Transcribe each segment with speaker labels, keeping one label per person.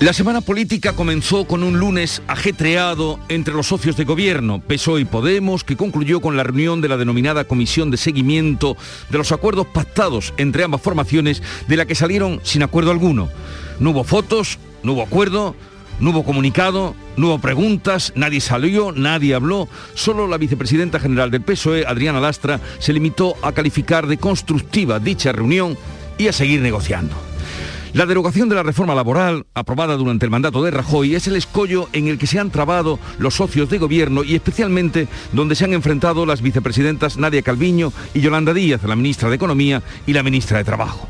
Speaker 1: La semana política comenzó con un lunes ajetreado entre los socios de gobierno, PSOE y Podemos, que concluyó con la reunión de la denominada Comisión de Seguimiento de los acuerdos pactados entre ambas formaciones, de la que salieron sin acuerdo alguno. No hubo fotos, no hubo acuerdo, no hubo comunicado, no hubo preguntas, nadie salió, nadie habló. Solo la vicepresidenta general del PSOE, Adriana Lastra, se limitó a calificar de constructiva dicha reunión y a seguir negociando. La derogación de la reforma laboral, aprobada durante el mandato de Rajoy, es el escollo en el que se han trabado los socios de gobierno y especialmente donde se han enfrentado las vicepresidentas Nadia Calviño y Yolanda Díaz, la ministra de Economía y la ministra de Trabajo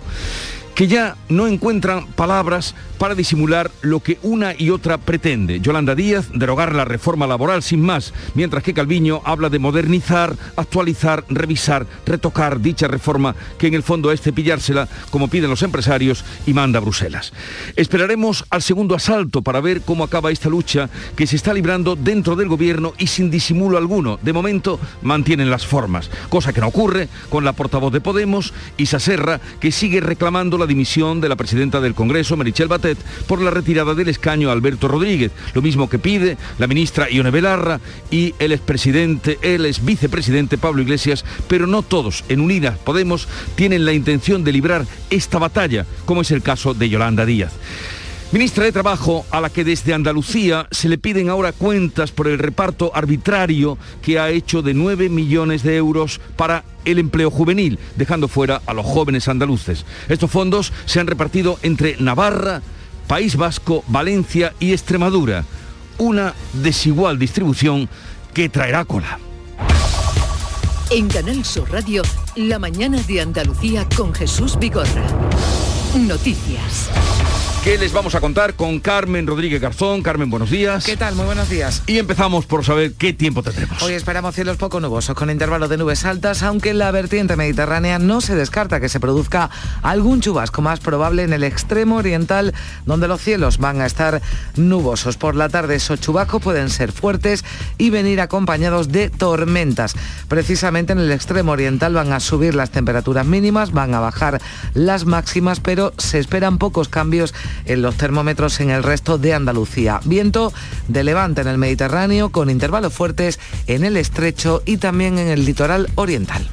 Speaker 1: que ya no encuentran palabras para disimular lo que una y otra pretende. Yolanda Díaz, derogar la reforma laboral sin más, mientras que Calviño habla de modernizar, actualizar, revisar, retocar dicha reforma que en el fondo es cepillársela, como piden los empresarios, y manda a Bruselas. Esperaremos al segundo asalto para ver cómo acaba esta lucha que se está librando dentro del gobierno y sin disimulo alguno. De momento mantienen las formas, cosa que no ocurre con la portavoz de Podemos, Isa Serra, que sigue reclamando la dimisión de la presidenta del Congreso, Merichel Batet, por la retirada del escaño Alberto Rodríguez, lo mismo que pide la ministra Ione Belarra y el expresidente, el ex vicepresidente Pablo Iglesias, pero no todos en Unidas Podemos tienen la intención de librar esta batalla, como es el caso de Yolanda Díaz. Ministra de Trabajo, a la que desde Andalucía se le piden ahora cuentas por el reparto arbitrario que ha hecho de 9 millones de euros para el empleo juvenil, dejando fuera a los jóvenes andaluces. Estos fondos se han repartido entre Navarra, País Vasco, Valencia y Extremadura. Una desigual distribución que traerá cola.
Speaker 2: En Canal Sur Radio, la mañana de Andalucía con Jesús Vigorra. Noticias.
Speaker 1: ¿Qué les vamos a contar con Carmen Rodríguez Garzón? Carmen, buenos días.
Speaker 3: ¿Qué tal? Muy buenos días.
Speaker 1: Y empezamos por saber qué tiempo tendremos.
Speaker 3: Hoy esperamos cielos poco nubosos con intervalos de nubes altas, aunque en la vertiente mediterránea no se descarta que se produzca algún chubasco más probable en el extremo oriental, donde los cielos van a estar nubosos. Por la tarde esos chubascos pueden ser fuertes y venir acompañados de tormentas. Precisamente en el extremo oriental van a subir las temperaturas mínimas, van a bajar las máximas, pero se esperan pocos cambios en los termómetros en el resto de Andalucía. Viento de levante en el Mediterráneo con intervalos fuertes en el estrecho y también en el litoral oriental.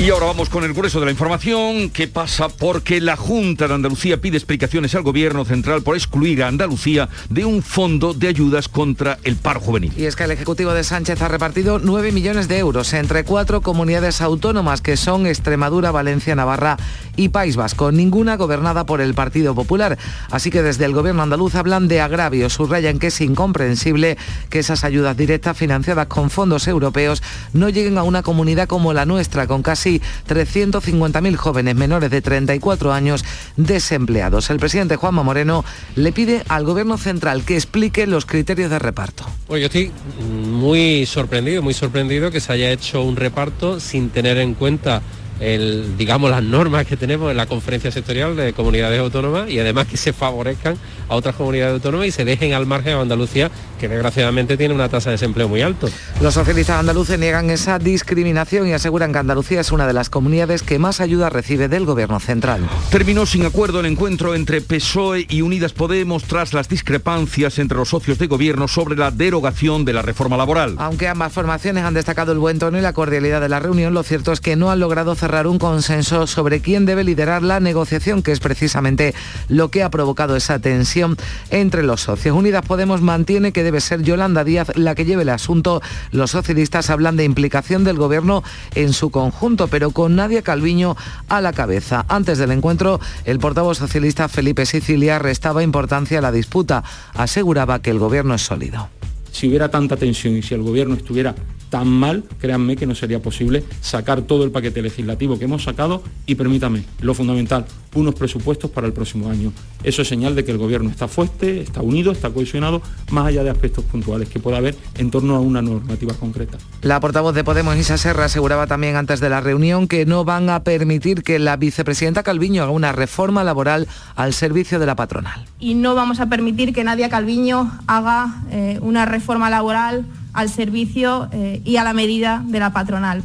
Speaker 1: Y ahora vamos con el grueso de la información. ¿Qué pasa? Porque la Junta de Andalucía pide explicaciones al Gobierno Central por excluir a Andalucía de un fondo de ayudas contra el paro juvenil.
Speaker 3: Y es que el Ejecutivo de Sánchez ha repartido 9 millones de euros entre cuatro comunidades autónomas que son Extremadura, Valencia, Navarra y País Vasco, ninguna gobernada por el Partido Popular. Así que desde el Gobierno andaluz hablan de agravio, subrayan que es incomprensible que esas ayudas directas financiadas con fondos europeos no lleguen a una comunidad como la nuestra, con casi 350.000 jóvenes menores de 34 años desempleados. El presidente Juanma Moreno le pide al Gobierno central que explique los criterios de reparto.
Speaker 4: Pues yo estoy muy sorprendido, muy sorprendido que se haya hecho un reparto sin tener en cuenta el, digamos, las normas que tenemos en la conferencia sectorial de comunidades autónomas y además que se favorezcan a otras comunidades autónomas y se dejen al margen a Andalucía, que desgraciadamente tiene una tasa de desempleo muy alto.
Speaker 3: Los socialistas andaluces niegan esa discriminación y aseguran que Andalucía es una de las comunidades que más ayuda recibe del gobierno central.
Speaker 1: Terminó sin acuerdo el encuentro entre PSOE y Unidas Podemos tras las discrepancias entre los socios de gobierno sobre la derogación de la reforma laboral.
Speaker 3: Aunque ambas formaciones han destacado el buen tono y la cordialidad de la reunión, lo cierto es que no han logrado cerrar un consenso sobre quién debe liderar la negociación, que es precisamente lo que ha provocado esa tensión entre los socios. Unidas Podemos mantiene que debe ser Yolanda Díaz la que lleve el asunto. Los socialistas hablan de implicación del gobierno en su conjunto, pero con Nadia Calviño a la cabeza. Antes del encuentro, el portavoz socialista Felipe Sicilia restaba importancia a la disputa. Aseguraba que el gobierno es sólido.
Speaker 5: Si hubiera tanta tensión y si el gobierno estuviera tan mal, créanme que no sería posible sacar todo el paquete legislativo que hemos sacado y permítame, lo fundamental, unos presupuestos para el próximo año. Eso es señal de que el gobierno está fuerte, está unido, está cohesionado, más allá de aspectos puntuales que pueda haber en torno a una normativa concreta.
Speaker 3: La portavoz de Podemos, Isa Serra, aseguraba también antes de la reunión que no van a permitir que la vicepresidenta Calviño haga una reforma laboral al servicio de la patronal.
Speaker 6: Y no vamos a permitir que Nadia Calviño haga eh, una reforma laboral al servicio eh, y a la medida de la patronal.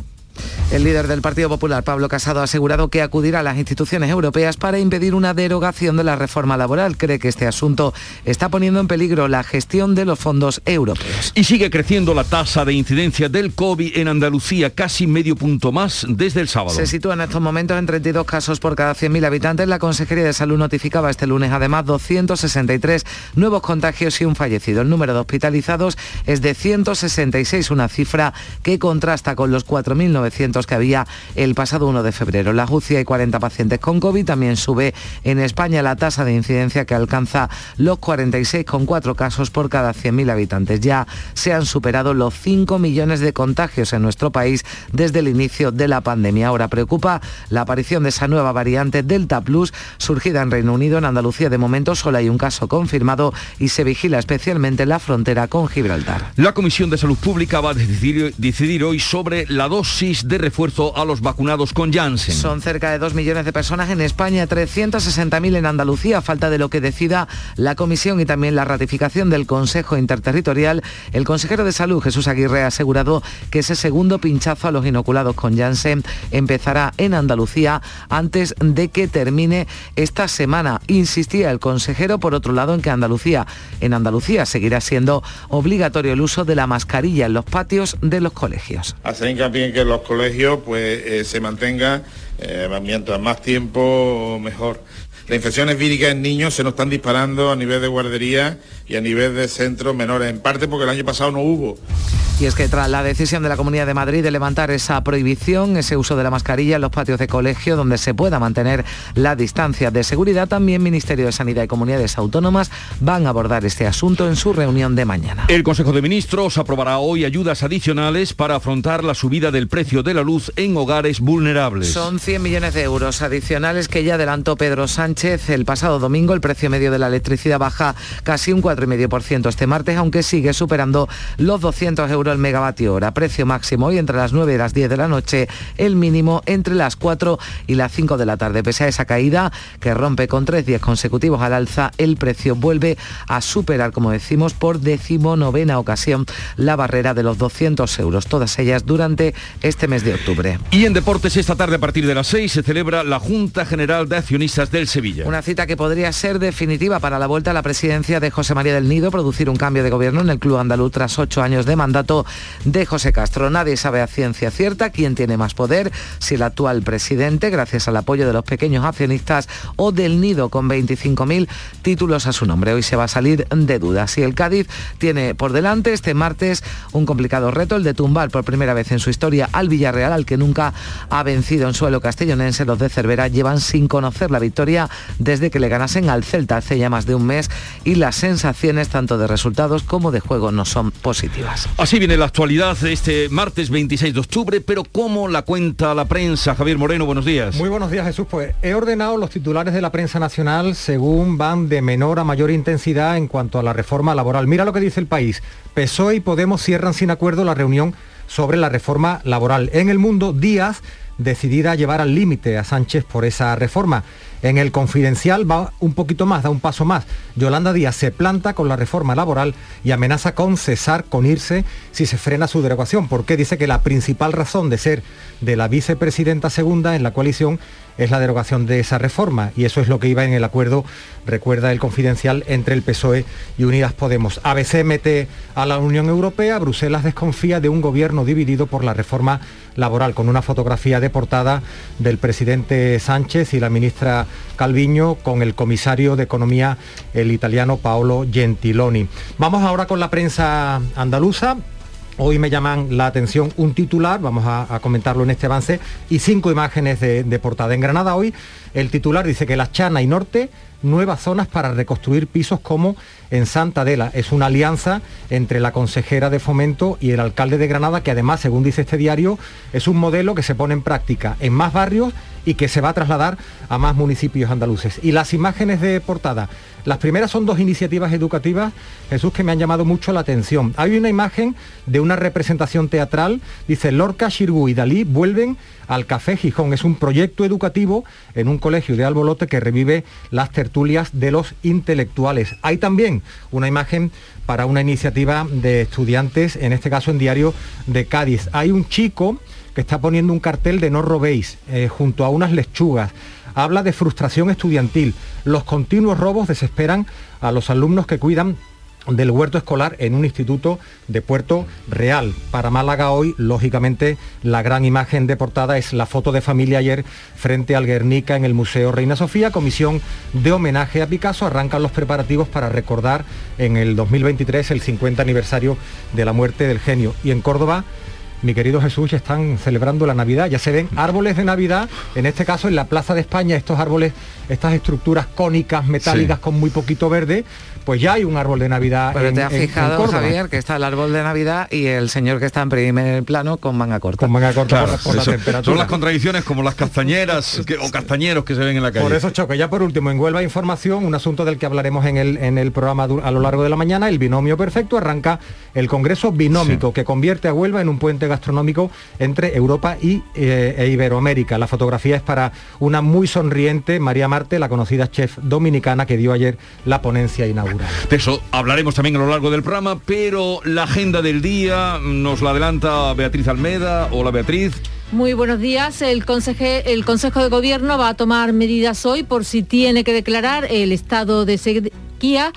Speaker 3: El líder del Partido Popular, Pablo Casado, ha asegurado que acudirá a las instituciones europeas para impedir una derogación de la reforma laboral. Cree que este asunto está poniendo en peligro la gestión de los fondos europeos.
Speaker 1: Y sigue creciendo la tasa de incidencia del COVID en Andalucía, casi medio punto más desde el sábado.
Speaker 3: Se sitúa en estos momentos en 32 casos por cada 100.000 habitantes. La Consejería de Salud notificaba este lunes además 263 nuevos contagios y un fallecido. El número de hospitalizados es de 166, una cifra que contrasta con los 4.900 que había el pasado 1 de febrero. La UCI hay 40 pacientes con COVID. También sube en España la tasa de incidencia que alcanza los 46,4 casos por cada 100.000 habitantes. Ya se han superado los 5 millones de contagios en nuestro país desde el inicio de la pandemia. Ahora preocupa la aparición de esa nueva variante Delta Plus surgida en Reino Unido. En Andalucía de momento solo hay un caso confirmado y se vigila especialmente la frontera con Gibraltar.
Speaker 1: La Comisión de Salud Pública va a decidir, decidir hoy sobre la dosis de refuerzo a los vacunados con Janssen.
Speaker 3: Son cerca de 2 millones de personas en España, 360.000 en Andalucía, falta de lo que decida la Comisión y también la ratificación del Consejo Interterritorial. El consejero de Salud, Jesús Aguirre, ha asegurado que ese segundo pinchazo a los inoculados con Janssen empezará en Andalucía antes de que termine esta semana. Insistía el consejero, por otro lado, en que Andalucía, en Andalucía seguirá siendo obligatorio el uso de la mascarilla en los patios de los colegios.
Speaker 7: Hacer hincapié en que los colegios pues eh, se mantenga eh, mientras más tiempo mejor. Las infecciones víricas en niños se nos están disparando a nivel de guardería y a nivel de centros menores, en parte porque el año pasado no hubo.
Speaker 3: Y es que tras la decisión de la Comunidad de Madrid de levantar esa prohibición, ese uso de la mascarilla en los patios de colegio donde se pueda mantener la distancia de seguridad, también Ministerio de Sanidad y Comunidades Autónomas van a abordar este asunto en su reunión de mañana.
Speaker 1: El Consejo de Ministros aprobará hoy ayudas adicionales para afrontar la subida del precio de la luz en hogares vulnerables.
Speaker 3: Son 100 millones de euros adicionales que ya adelantó Pedro Sánchez el pasado domingo. El precio medio de la electricidad baja casi un 4,5% este martes, aunque sigue superando los 200 euros el megavatio hora. Precio máximo hoy entre las 9 y las 10 de la noche, el mínimo entre las 4 y las 5 de la tarde. Pese a esa caída que rompe con tres días consecutivos al alza, el precio vuelve a superar, como decimos, por decimonovena ocasión la barrera de los 200 euros, todas ellas durante este mes de octubre.
Speaker 1: Y en deportes esta tarde a partir de las 6 se celebra la Junta General de Accionistas del Sevilla.
Speaker 3: Una cita que podría ser definitiva para la vuelta a la presidencia de José María del Nido, producir un cambio de gobierno en el club andaluz tras ocho años de mandato de José Castro. Nadie sabe a ciencia cierta quién tiene más poder, si el actual presidente, gracias al apoyo de los pequeños accionistas, o del Nido con 25.000 títulos a su nombre. Hoy se va a salir de dudas. Y el Cádiz tiene por delante este martes un complicado reto, el de tumbar por primera vez en su historia al Villarreal, al que nunca ha vencido en suelo castellonense. Los de Cervera llevan sin conocer la victoria desde que le ganasen al Celta hace ya más de un mes y las sensaciones tanto de resultados como de juego no son positivas.
Speaker 1: Así viene la actualidad de este martes 26 de octubre, pero ¿cómo la cuenta la prensa? Javier Moreno, buenos días.
Speaker 8: Muy buenos días, Jesús. Pues he ordenado los titulares de la prensa nacional según van de menor a mayor intensidad en cuanto a la reforma laboral. Mira lo que dice el país. PSOE y Podemos cierran sin acuerdo la reunión sobre la reforma laboral. En el mundo, Díaz decidida a llevar al límite a Sánchez por esa reforma. En el confidencial va un poquito más, da un paso más. Yolanda Díaz se planta con la reforma laboral y amenaza con cesar, con irse, si se frena su derogación, porque dice que la principal razón de ser de la vicepresidenta segunda en la coalición es la derogación de esa reforma y eso es lo que iba en el acuerdo, recuerda el confidencial, entre el PSOE y Unidas Podemos. ABC mete a la Unión Europea, Bruselas desconfía de un gobierno dividido por la reforma laboral, con una fotografía de portada del presidente Sánchez y la ministra Calviño con el comisario de Economía, el italiano Paolo Gentiloni. Vamos ahora con la prensa andaluza. Hoy me llaman la atención un titular, vamos a, comentarlo en este avance, y cinco imágenes de, de portada. En Granada hoy el titular dice que la Chana y Norte nuevas zonas para reconstruir pisos como en Santa Adela. Es una alianza entre la consejera de fomento y el alcalde de Granada, que además, según dice este diario, es un modelo que se pone en práctica en más barrios y que se va a trasladar a más municipios andaluces. Y las imágenes de portada, las primeras son dos iniciativas educativas, Jesús, que me han llamado mucho la atención. Hay una imagen de una representación teatral, dice Lorca, Shirgu y Dalí vuelven al Café Gijón. Es un proyecto educativo en un colegio de Albolote que revive las tertulias de los intelectuales. Hay también una imagen para una iniciativa de estudiantes, en este caso en Diario de Cádiz. Hay un chico que está poniendo un cartel de no robéis eh, junto a unas lechugas. Habla de frustración estudiantil. Los continuos robos desesperan a los alumnos que cuidan del huerto escolar en un instituto de Puerto Real. Para Málaga hoy, lógicamente, la gran imagen de portada es la foto de familia ayer frente al Guernica en el Museo Reina Sofía, comisión de homenaje a Picasso. Arrancan los preparativos para recordar en el 2023 el 50 aniversario de la muerte del genio. Y en Córdoba, mi querido Jesús, ya están celebrando la Navidad. Ya se ven árboles de Navidad, en este caso en la Plaza de España, estos árboles, estas estructuras cónicas, metálicas con muy poquito verde, pues ya hay un árbol de Navidad.
Speaker 3: Pero te has fijado, Javier, que está el árbol de Navidad y el señor que está en primer plano con manga corta.
Speaker 8: Con manga corta por, la temperatura.
Speaker 1: Son las contradicciones como las castañeras o castañeros que se ven en la calle.
Speaker 8: Por eso choque. Ya por último, en Huelva Información, un asunto del que hablaremos en el, en el programa a lo largo de la mañana, el binomio perfecto, arranca el Congreso Binómico, que convierte a Huelva en un puente gastronómico entre Europa y, eh, e Iberoamérica. La fotografía es para una muy sonriente María Marte, la conocida chef dominicana que dio ayer la ponencia inaugural.
Speaker 1: De eso hablaremos también a lo largo del programa, pero la agenda del día nos la adelanta Beatriz Almeda. Hola Beatriz.
Speaker 9: Muy buenos días. El, el Consejo de Gobierno va a tomar medidas hoy por si tiene que declarar el estado de sequía.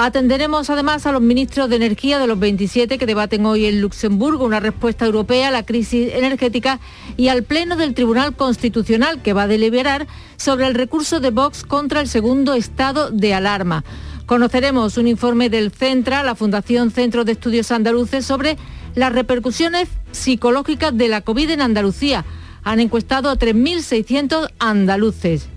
Speaker 9: Atenderemos además a los ministros de Energía de los 27 que debaten hoy en Luxemburgo una respuesta europea a la crisis energética y al Pleno del Tribunal Constitucional que va a deliberar sobre el recurso de Vox contra el segundo estado de alarma. Conoceremos un informe del CENTRA, la Fundación Centro de Estudios Andaluces, sobre las repercusiones psicológicas de la COVID en Andalucía. Han encuestado a 3.600 andaluces.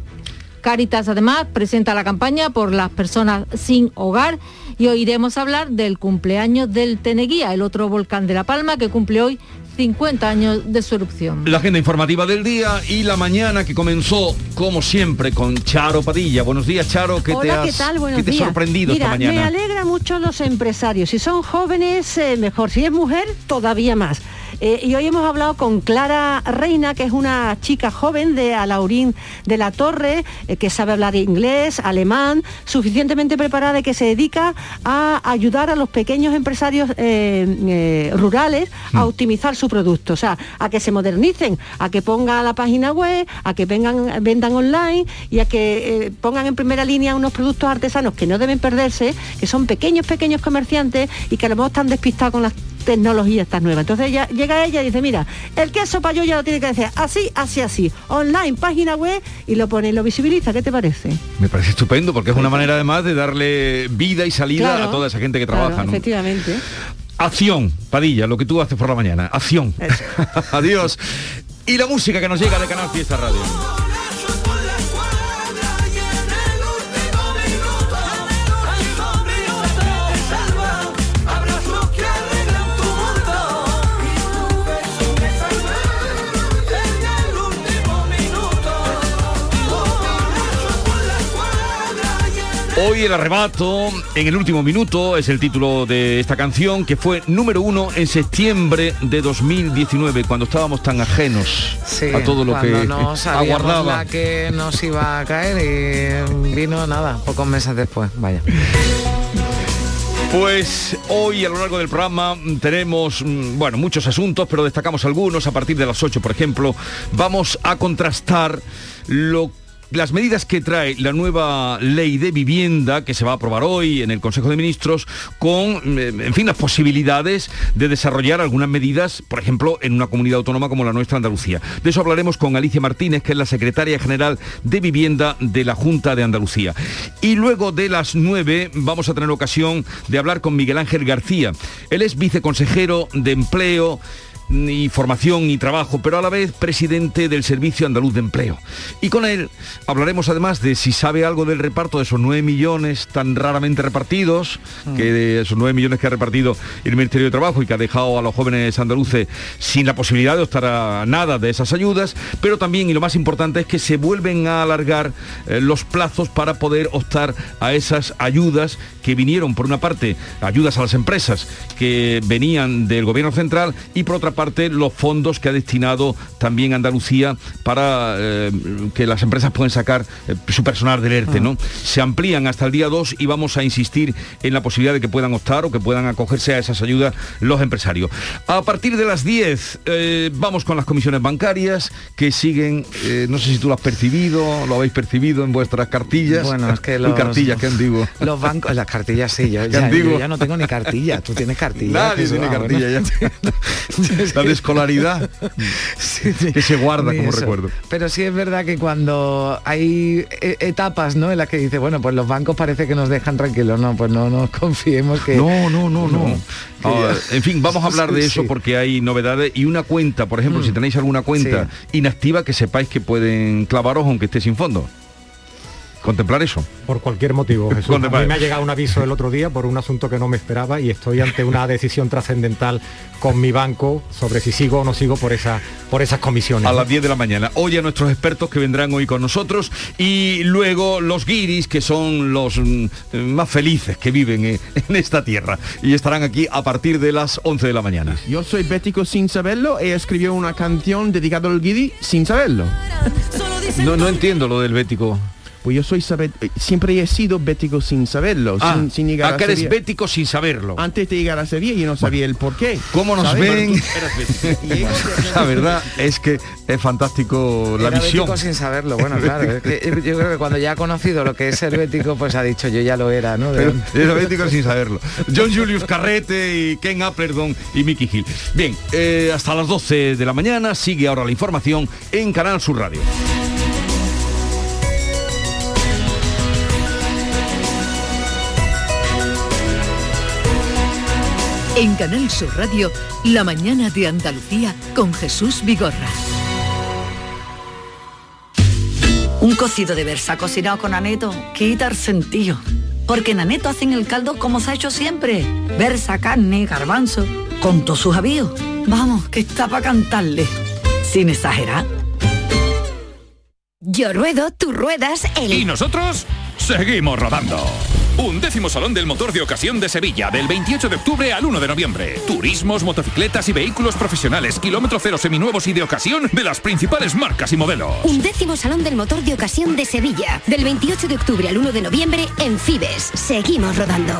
Speaker 9: Caritas además presenta la campaña por las personas sin hogar y oiremos hablar del cumpleaños del Teneguía, el otro volcán de La Palma que cumple hoy 50 años de su erupción.
Speaker 1: La agenda informativa del día y la mañana que comenzó, como siempre, con Charo Padilla. Buenos días, Charo. ¿Qué te has ¿qué te sorprendido esta mañana?
Speaker 10: Me alegra mucho los empresarios. Si son jóvenes, eh, mejor. Si es mujer, todavía más. Eh, y hoy hemos hablado con Clara Reina, que es una chica joven de Alaurín de la Torre, eh, que sabe hablar inglés, alemán, suficientemente preparada y que se dedica a ayudar a los pequeños empresarios eh, rurales a mm. optimizar su producto, o sea, a que se modernicen, a que pongan la página web, a que vengan, vendan online y a que pongan en primera línea unos productos artesanos que no deben perderse, que son pequeños, pequeños comerciantes y que a lo mejor están despistados con las tecnología está nueva. Entonces ella, llega ella y dice, mira, el queso yo ya lo tiene que decir así, así, así. Online, página web y lo pone y lo visibiliza. ¿Qué te parece?
Speaker 1: Me parece estupendo porque es una manera además de darle vida y salida a toda esa gente que trabaja.
Speaker 10: Efectivamente.
Speaker 1: Acción, Padilla, lo que tú haces por la mañana. Acción. Adiós. Y la música que nos llega de Canal Fiesta Radio. Hoy el arrebato en el último minuto es el título de esta canción que fue número uno en septiembre de 2019 cuando estábamos tan ajenos a todo lo que
Speaker 3: no aguardaba que nos iba a caer y vino nada pocos meses después vaya
Speaker 1: pues hoy a lo largo del programa tenemos, mm, bueno, muchos asuntos, pero destacamos algunos. A partir de las 8, por ejemplo, vamos a contrastar lo las medidas que trae la nueva ley de vivienda que se va a aprobar hoy en el Consejo de Ministros con, eh, en fin, las posibilidades de desarrollar algunas medidas, por ejemplo, en una comunidad autónoma como la nuestra Andalucía. De eso hablaremos con Alicia Martínez, que es la secretaria general de Vivienda de la Junta de Andalucía. Y luego de las nueve vamos a tener ocasión de hablar con Miguel Ángel García. Él es viceconsejero de Empleo y formación y trabajo, pero a la vez presidente del Servicio Andaluz de Empleo. Y con él hablaremos además de si sabe algo del reparto de esos 9 millones tan raramente repartidos, mm. que de esos 9 millones que ha repartido el Ministerio de Trabajo y que ha dejado a los jóvenes andaluces sin la posibilidad de optar a nada de esas ayudas, pero también, y lo más importante, es que se vuelven a alargar eh, los plazos para poder optar a esas ayudas que vinieron, por una parte, ayudas a las empresas que venían del gobierno central y por otra parte los fondos que ha destinado también Andalucía para eh, que las empresas puedan sacar eh, su personal del ERTE, ¿no? Ah. Se amplían hasta el día 2 y vamos a insistir en la posibilidad de que puedan optar o que puedan acogerse a esas ayudas los empresarios. A partir de las 10 vamos con las comisiones bancarias que siguen, no sé si tú lo has percibido, lo habéis percibido en vuestras cartillas.
Speaker 3: Bueno, es que los,
Speaker 1: cartillas, qué antiguo.
Speaker 3: Los bancos, las cartillas sí, yo, ya, no tengo ni cartilla, tú tienes cartilla.
Speaker 1: Nadie tiene cartilla ya. La de escolaridad que se guarda como recuerdo.
Speaker 3: Pero sí es verdad que cuando hay e, etapas, ¿no? En las que dice, bueno, pues los bancos parece que nos dejan tranquilos, no, pues no nos confiemos que.
Speaker 1: No, no, no, no. Ah, en fin, vamos a hablar de eso porque hay novedades y una cuenta, por ejemplo, si mm. tenéis alguna cuenta inactiva que sepáis que pueden clavaros aunque esté sin fondo contemplar eso.
Speaker 8: Por cualquier motivo, Jesús. A mí me ha llegado un aviso el otro día por un asunto que no me esperaba y estoy ante una decisión trascendental con mi banco sobre si sigo o no sigo por, esa, por esas comisiones.
Speaker 1: A las 10 de la mañana. Hoy a nuestros expertos que vendrán hoy con nosotros y luego los guiris, que son los mm, más felices que viven en esta tierra y estarán aquí a partir de las 11 de la mañana.
Speaker 11: Yo soy bético sin saberlo y escribió una canción dedicada al guiri sin saberlo.
Speaker 1: No, no entiendo lo del bético.
Speaker 11: Pues yo soy saber, eh, siempre he sido bético sin saberlo,
Speaker 1: ah,
Speaker 11: sin, llegar
Speaker 1: ah, que eres bético sin saberlo.
Speaker 11: Antes de llegar a Sevilla yo no sabía el por qué.
Speaker 1: ¿Cómo nos ven? la verdad es que es fantástico la visión.
Speaker 3: Bético sin saberlo, bueno, claro. yo creo que cuando ya ha conocido lo que es ser bético, pues ha dicho yo ya lo era, ¿no?
Speaker 1: Pero, era bético sin saberlo. John Julius Carrete y Ken Applerdon y Mickey Hill. Bien, eh, hasta las 12 de la mañana sigue ahora la información en Canal Sur Radio.
Speaker 12: En Canal Sur Radio, La mañana de Andalucía con Jesús Vigorra.
Speaker 13: Un cocido de versa cocinado con aneto quita el sentido. Porque en aneto hacen el caldo como se ha hecho siempre. Versa, carne, garbanzo, con todos sus avíos. Vamos, que está para cantarle. Sin exagerar.
Speaker 14: Yo ruedo, tú ruedas, el...
Speaker 15: Y nosotros seguimos rodando. Un décimo Salón del Motor de Ocasión de Sevilla, del 28 de octubre al 1 de noviembre. Turismos, motocicletas y vehículos profesionales, kilómetro cero seminuevos y de ocasión de las principales marcas y modelos.
Speaker 14: Un décimo Salón del Motor de Ocasión de Sevilla, del 28 de octubre al 1 de noviembre en Fibes. Seguimos rodando.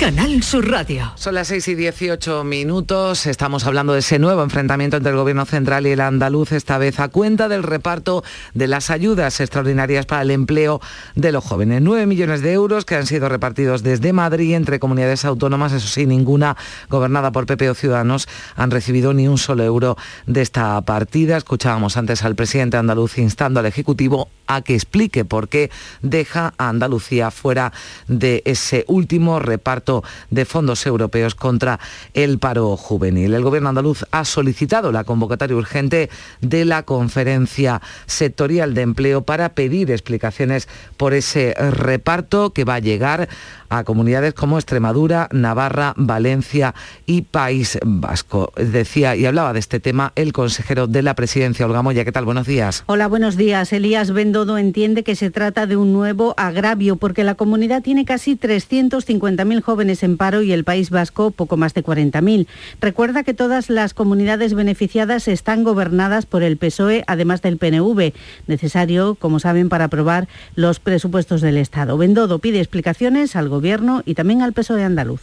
Speaker 12: Canal Sur Radio.
Speaker 3: Son las 6 y 18 minutos. Estamos hablando de ese nuevo enfrentamiento entre el Gobierno Central y el andaluz, esta vez a cuenta del reparto de las ayudas extraordinarias para el empleo de los jóvenes. 9 millones de euros que han sido repartidos desde Madrid entre comunidades autónomas, eso sí, ninguna gobernada por PP o Ciudadanos han recibido ni un solo euro de esta partida. Escuchábamos antes al presidente andaluz instando al Ejecutivo a que explique por qué deja a Andalucía fuera de ese último reparto de fondos europeos contra el paro juvenil. El gobierno andaluz ha solicitado la convocatoria urgente de la conferencia sectorial de empleo para pedir explicaciones por ese reparto que va a llegar a comunidades como Extremadura, Navarra, Valencia y País Vasco. Decía y hablaba de este tema el consejero de la presidencia, Olga Moya. ¿Qué tal? Buenos días.
Speaker 16: Hola, buenos días. Elías Bendodo entiende que se trata de un nuevo agravio porque la comunidad tiene casi 350.000 jóvenes en paro y el País Vasco poco más de 40.000. Recuerda que todas las comunidades beneficiadas están gobernadas por el PSOE, además del PNV, necesario, como saben, para aprobar los presupuestos del Estado. Bendodo pide explicaciones al Gobierno y también al PSOE andaluz.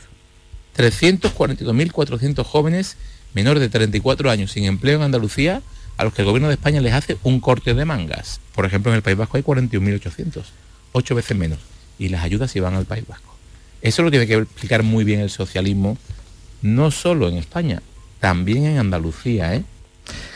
Speaker 17: 342.400 jóvenes menores de 34 años sin empleo en Andalucía a los que el Gobierno de España les hace un corte de mangas. Por ejemplo, en el País Vasco hay 41.800, ocho veces menos. y las ayudas se van al País Vasco. Eso lo tiene que explicar muy bien el socialismo, no solo en España, también en Andalucía. ¿eh?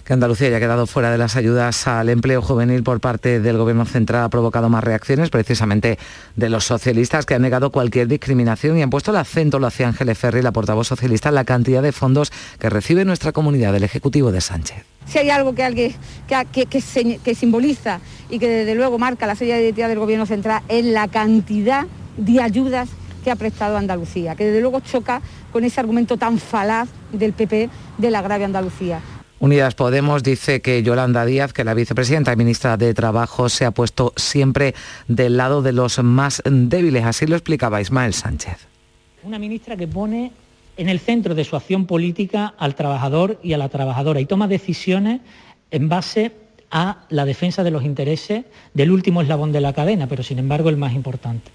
Speaker 3: que Andalucía haya quedado fuera de las ayudas al empleo juvenil por parte del Gobierno central ha provocado más reacciones, precisamente de los socialistas que han negado cualquier discriminación y han puesto el acento, lo hacía Ángeles Ferri, la portavoz socialista, en la cantidad de fondos que recibe nuestra comunidad del Ejecutivo de Sánchez.
Speaker 18: Si hay algo que, que, que, simboliza y que desde luego marca la serie de identidad del Gobierno central es la cantidad de ayudas que ha prestado Andalucía, que desde luego choca con ese argumento tan falaz del PP de la grave Andalucía.
Speaker 3: Unidas Podemos dice que Yolanda Díaz, que la vicepresidenta y ministra de Trabajo, se ha puesto siempre del lado de los más débiles. Así lo explicaba Ismael Sánchez.
Speaker 19: Una ministra que pone en el centro de su acción política al trabajador y a la trabajadora y toma decisiones en base a la defensa de los intereses del último eslabón de la cadena, pero sin embargo el más importante.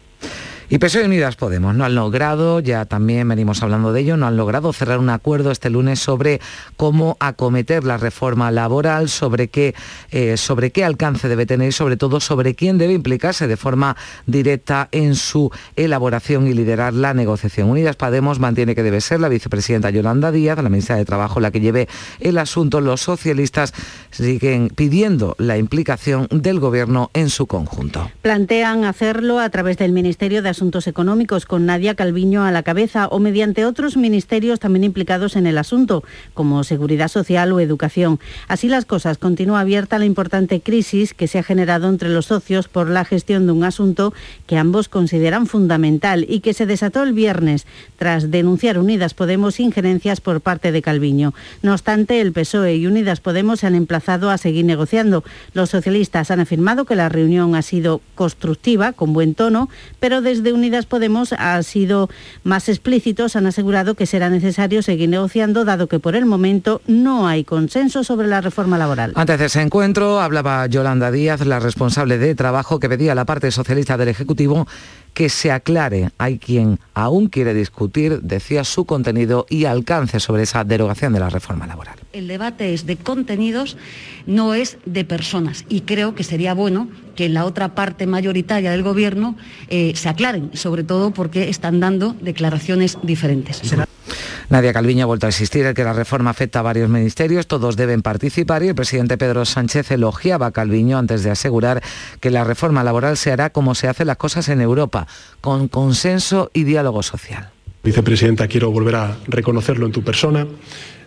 Speaker 3: Y PSOE y Unidas Podemos no han logrado, ya también venimos hablando de ello, no han logrado cerrar un acuerdo este lunes sobre cómo acometer la reforma laboral, sobre qué, eh, sobre qué alcance debe tener y sobre todo sobre quién debe implicarse de forma directa en su elaboración y liderar la negociación. Unidas Podemos mantiene que debe ser la vicepresidenta Yolanda Díaz, la ministra de Trabajo, la que lleve el asunto. Los socialistas siguen pidiendo la implicación del Gobierno en su conjunto.
Speaker 16: Plantean hacerlo a través del Ministerio de Asuntos Económicos, con Nadia Calviño a la cabeza, o mediante otros ministerios también implicados en el asunto, como Seguridad Social o Educación. Así las cosas, continúa abierta la importante crisis que se ha generado entre los socios por la gestión de un asunto que ambos consideran fundamental y que se desató el viernes tras denunciar Unidas Podemos injerencias por parte de Calviño. No obstante, el PSOE y Unidas Podemos se han emplazado a seguir negociando. Los socialistas han afirmado que la reunión ha sido constructiva, con buen tono, pero desde de Unidas Podemos ha sido más explícitos, han asegurado que será necesario seguir negociando, dado que por el momento no hay consenso sobre la reforma laboral.
Speaker 3: Antes de ese encuentro hablaba Yolanda Díaz, la responsable de trabajo, que pedía a la parte socialista del Ejecutivo que se aclare. Hay quien aún quiere discutir, decía, su contenido y alcance sobre esa derogación de la reforma laboral.
Speaker 20: El debate es de contenidos, no es de personas. Y creo que sería bueno que en la otra parte mayoritaria del Gobierno eh, se aclaren, sobre todo porque están dando declaraciones diferentes.
Speaker 3: Nadia Calviño ha vuelto a insistir en que la reforma afecta a varios ministerios, todos deben participar y el presidente Pedro Sánchez elogiaba a Calviño antes de asegurar que la reforma laboral se hará como se hacen las cosas en Europa, con consenso y diálogo social.
Speaker 21: Vicepresidenta, quiero volver a reconocerlo en tu persona.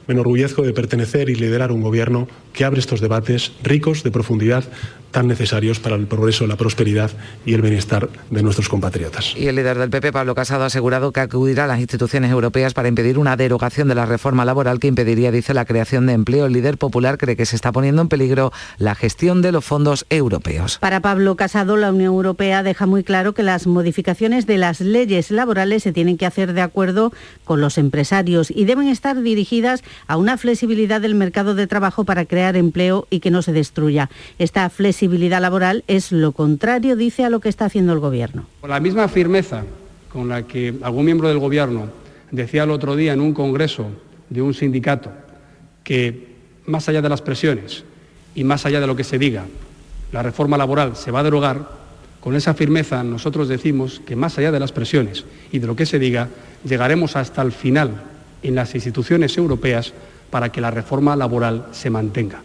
Speaker 21: Me enorgullezco de pertenecer y liderar un gobierno que abre estos debates ricos de profundidad tan necesarios para el progreso, la prosperidad y el bienestar de nuestros compatriotas.
Speaker 3: Y el líder del PP, Pablo Casado, ha asegurado que acudirá a las instituciones europeas para impedir una derogación de la reforma laboral que impediría, dice, la creación de empleo. El líder popular cree que se está poniendo en peligro la gestión de los fondos europeos.
Speaker 16: Para Pablo Casado, la Unión Europea deja muy claro que las modificaciones de las leyes laborales se tienen que hacer de acuerdo con los empresarios y deben estar dirigidas a una flexibilidad del mercado de trabajo para crear empleo y que no se destruya. Esta flexibilidad flexibilidad laboral es lo contrario, dice, a lo que está haciendo el Gobierno.
Speaker 22: Con la misma firmeza con la que algún miembro del Gobierno decía el otro día en un congreso de un sindicato que más allá de las presiones y más allá de lo que se diga, la reforma laboral se va a derogar, con esa firmeza nosotros decimos que más allá de las presiones y de lo que se diga, llegaremos hasta el final en las instituciones europeas para que la reforma laboral se mantenga.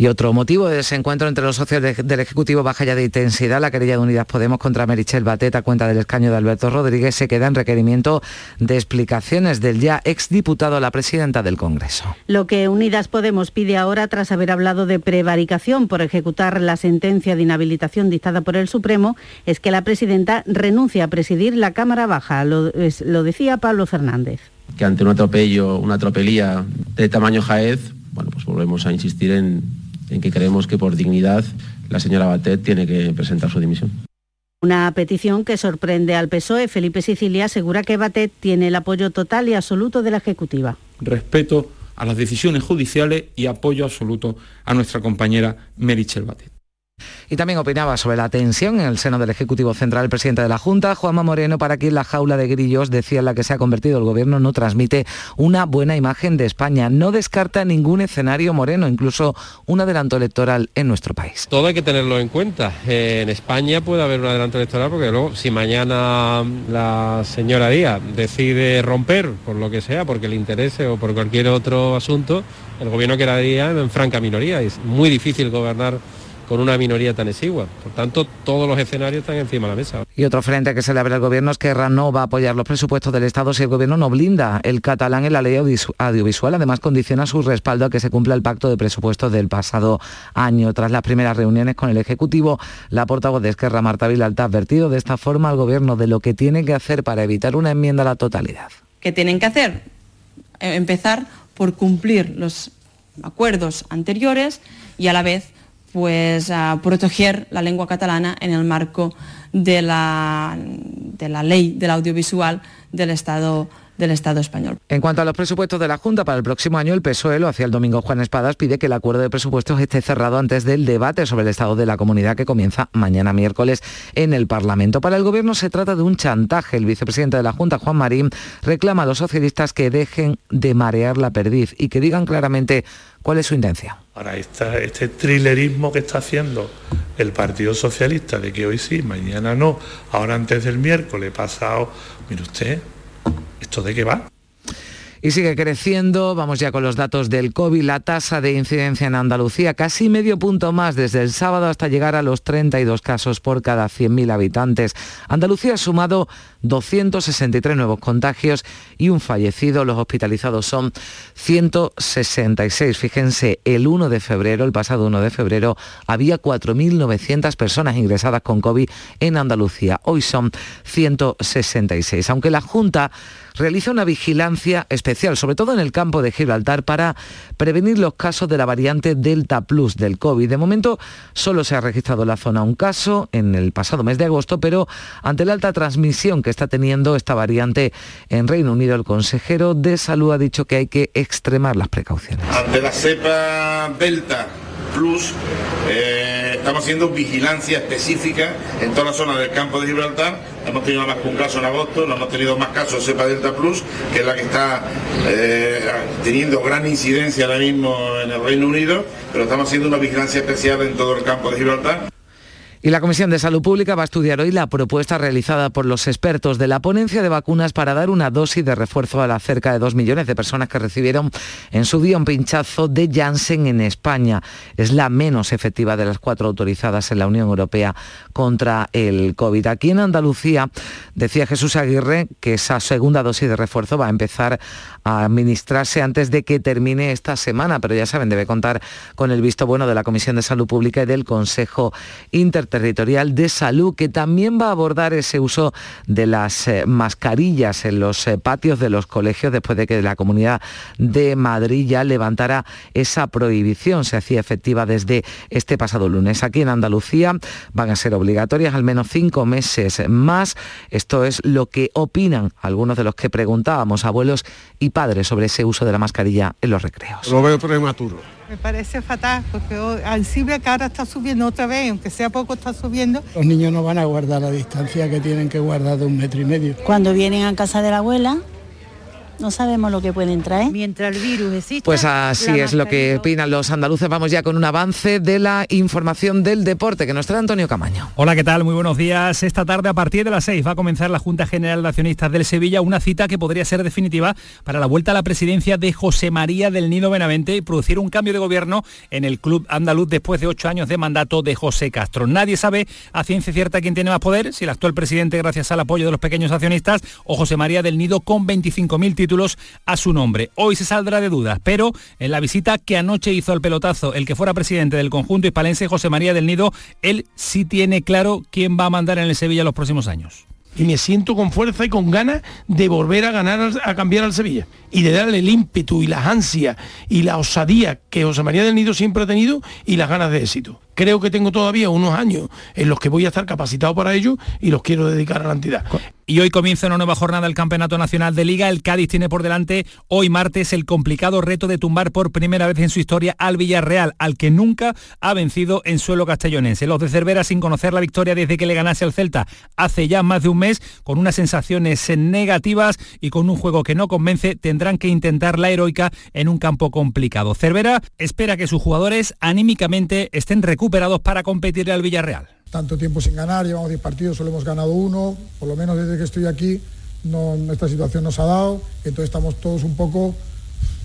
Speaker 3: Y otro motivo de desencuentro entre los socios del Ejecutivo baja ya de intensidad. La querella de Unidas Podemos contra Merichel Batet a cuenta del escaño de Alberto Rodríguez se queda en requerimiento de explicaciones del ya exdiputado a la presidenta del Congreso.
Speaker 16: Lo que Unidas Podemos pide ahora, tras haber hablado de prevaricación por ejecutar la sentencia de inhabilitación dictada por el Supremo, es que la presidenta renuncie a presidir la Cámara Baja. Lo, lo decía Pablo Fernández.
Speaker 23: Que ante un atropello, una tropelía de tamaño jaez, bueno, pues volvemos a insistir en, en que creemos que por dignidad la señora Batet tiene que presentar su dimisión.
Speaker 16: Una petición que sorprende al PSOE. Felipe Sicilia asegura que Batet tiene el apoyo total y absoluto de la Ejecutiva.
Speaker 5: Respeto a las decisiones judiciales y apoyo absoluto a nuestra compañera Merichel Batet.
Speaker 3: Y también opinaba sobre la tensión en el seno del Ejecutivo Central el presidente de la Junta, Juanma Moreno, para quien la jaula de grillos, decía en la que se ha convertido el gobierno, no transmite una buena imagen de España. No descarta ningún escenario Moreno, incluso un adelanto electoral en nuestro país.
Speaker 24: Todo hay que tenerlo en cuenta. Eh, en España puede haber un adelanto electoral porque luego, si mañana la señora Díaz decide romper, por lo que sea, porque le interese o por cualquier otro asunto, el gobierno quedaría en franca minoría. Es muy difícil gobernar con una minoría tan exigua. Por tanto, todos los escenarios están encima de la mesa.
Speaker 3: Y otro frente que se le abre al gobierno es que Erra no va a apoyar los presupuestos del Estado si el gobierno no blinda el catalán en la ley audiovisual. Además, condiciona su respaldo a que se cumpla el pacto de presupuestos del pasado año. Tras las primeras reuniones con el Ejecutivo, la portavoz de Esquerra, Marta Vilalta, ha advertido de esta forma al gobierno de lo que tiene que hacer para evitar una enmienda a la totalidad.
Speaker 15: ¿Qué tienen que hacer? Eh, empezar por cumplir los acuerdos anteriores y a la vez pues a proteger la lengua catalana en el marco de la, de la ley del audiovisual del Estado del Estado español.
Speaker 3: En cuanto a los presupuestos de la Junta para el próximo año, el PSOE lo hacía el domingo Juan Espadas, pide que el acuerdo de presupuestos esté cerrado antes del debate sobre el estado de la comunidad que comienza mañana miércoles en el Parlamento. Para el Gobierno se trata de un chantaje. El vicepresidente de la Junta, Juan Marín, reclama a los socialistas que dejen de marear la perdiz y que digan claramente cuál es su intención.
Speaker 25: Ahora, este trilerismo que está haciendo el Partido Socialista, de que hoy sí, mañana no, ahora antes del miércoles pasado, mire usted, ¿Esto de qué va?
Speaker 3: y sigue creciendo. Vamos ya con los datos del COVID. La tasa de incidencia en Andalucía casi medio punto más desde el sábado hasta llegar a los 32 casos por cada 100.000 habitantes. Andalucía ha sumado 263 nuevos contagios y un fallecido. Los hospitalizados son 166. Fíjense, el 1 de febrero, el pasado 1 de febrero, había 4.900 personas ingresadas con COVID en Andalucía. Hoy son 166. Aunque la Junta realiza una vigilancia especial, sobre todo en el campo de Gibraltar, para prevenir los casos de la variante Delta Plus del COVID. De momento solo se ha registrado en la zona un caso en el pasado mes de agosto, pero ante la alta transmisión que está teniendo esta variante en Reino Unido, el consejero de salud ha dicho que hay que extremar las precauciones.
Speaker 7: Ante la cepa Delta Plus, eh, estamos haciendo vigilancia específica en toda la zona del campo de Gibraltar. Hemos tenido más que un caso en agosto, no hemos tenido más casos de cepa Delta Plus, que es la que está eh, teniendo gran incidencia ahora mismo en el Reino Unido, pero estamos haciendo una vigilancia especial en todo el campo de Gibraltar.
Speaker 3: Y la Comisión de Salud Pública va a estudiar hoy la propuesta realizada por los expertos de la ponencia de vacunas para dar una dosis de refuerzo a las cerca de dos millones de personas que recibieron en su día un pinchazo de Janssen en España. Es la menos efectiva de las cuatro autorizadas en la Unión Europea contra el COVID. Aquí en Andalucía decía Jesús Aguirre que esa segunda dosis de refuerzo va a empezar a administrarse antes de que termine esta semana, pero ya saben, debe contar con el visto bueno de la Comisión de Salud Pública y del Consejo Inter Territorial de Salud, que también va a abordar ese uso de las eh, mascarillas en los eh, patios de los colegios después de que la Comunidad de Madrid ya levantara esa prohibición. Se hacía efectiva desde este pasado lunes. Aquí en Andalucía van a ser obligatorias al menos cinco meses más. Esto es lo que opinan algunos de los que preguntábamos, abuelos y padres, sobre ese uso de la mascarilla en los recreos.
Speaker 26: Lo veo prematuro
Speaker 27: me parece fatal porque sensible que ahora está subiendo otra vez, aunque sea poco está subiendo.
Speaker 28: Los niños no van a guardar la distancia que tienen que guardar de un metro y medio.
Speaker 29: Cuando vienen a casa de la abuela, no sabemos lo que pueden traer.
Speaker 27: Mientras el virus existe.
Speaker 3: Pues así es lo que opinan los andaluces. Vamos ya con un avance de la información del deporte que nos trae Antonio Camaño.
Speaker 30: Hola, ¿qué tal? Muy buenos días. Esta tarde a partir de las 6 va a comenzar la Junta General de Accionistas del Sevilla, una cita que podría ser definitiva para la vuelta a la presidencia de José María del Nido Benavente y producir un cambio de gobierno en el club andaluz después de ocho años de mandato de José Castro. Nadie sabe a ciencia cierta quién tiene más poder, si el actual presidente gracias al apoyo de los pequeños accionistas o José María del Nido con 25.000 títulos a su nombre. Hoy se saldrá de dudas, pero en la visita que anoche hizo al pelotazo el que fuera presidente del conjunto hispalense, José María del Nido, él sí tiene claro quién va a mandar en el Sevilla los próximos años.
Speaker 31: Y me siento con fuerza y con ganas de volver a ganar, a cambiar al Sevilla. Y de darle el ímpetu y las ansias y la osadía que José María del Nido siempre ha tenido y las ganas de éxito
Speaker 32: creo que tengo todavía unos años en los que voy a estar capacitado para ello y los quiero dedicar a la entidad.
Speaker 30: Y hoy comienza una nueva jornada del Campeonato Nacional de Liga. El Cádiz tiene por delante hoy martes el complicado reto de tumbar por primera vez en su historia al Villarreal, al que nunca ha vencido en suelo castellonense. Los de Cervera, sin conocer la victoria desde que le ganase al Celta hace ya más de un mes, con unas sensaciones negativas y con un juego que no convence, tendrán que intentar la heroica en un campo complicado. Cervera espera que sus jugadores anímicamente estén recuperados para competir al Villarreal
Speaker 33: tanto tiempo sin ganar, llevamos 10 partidos, solo hemos ganado uno, por lo menos desde que estoy aquí, no, esta situación nos ha dado, entonces estamos todos un poco,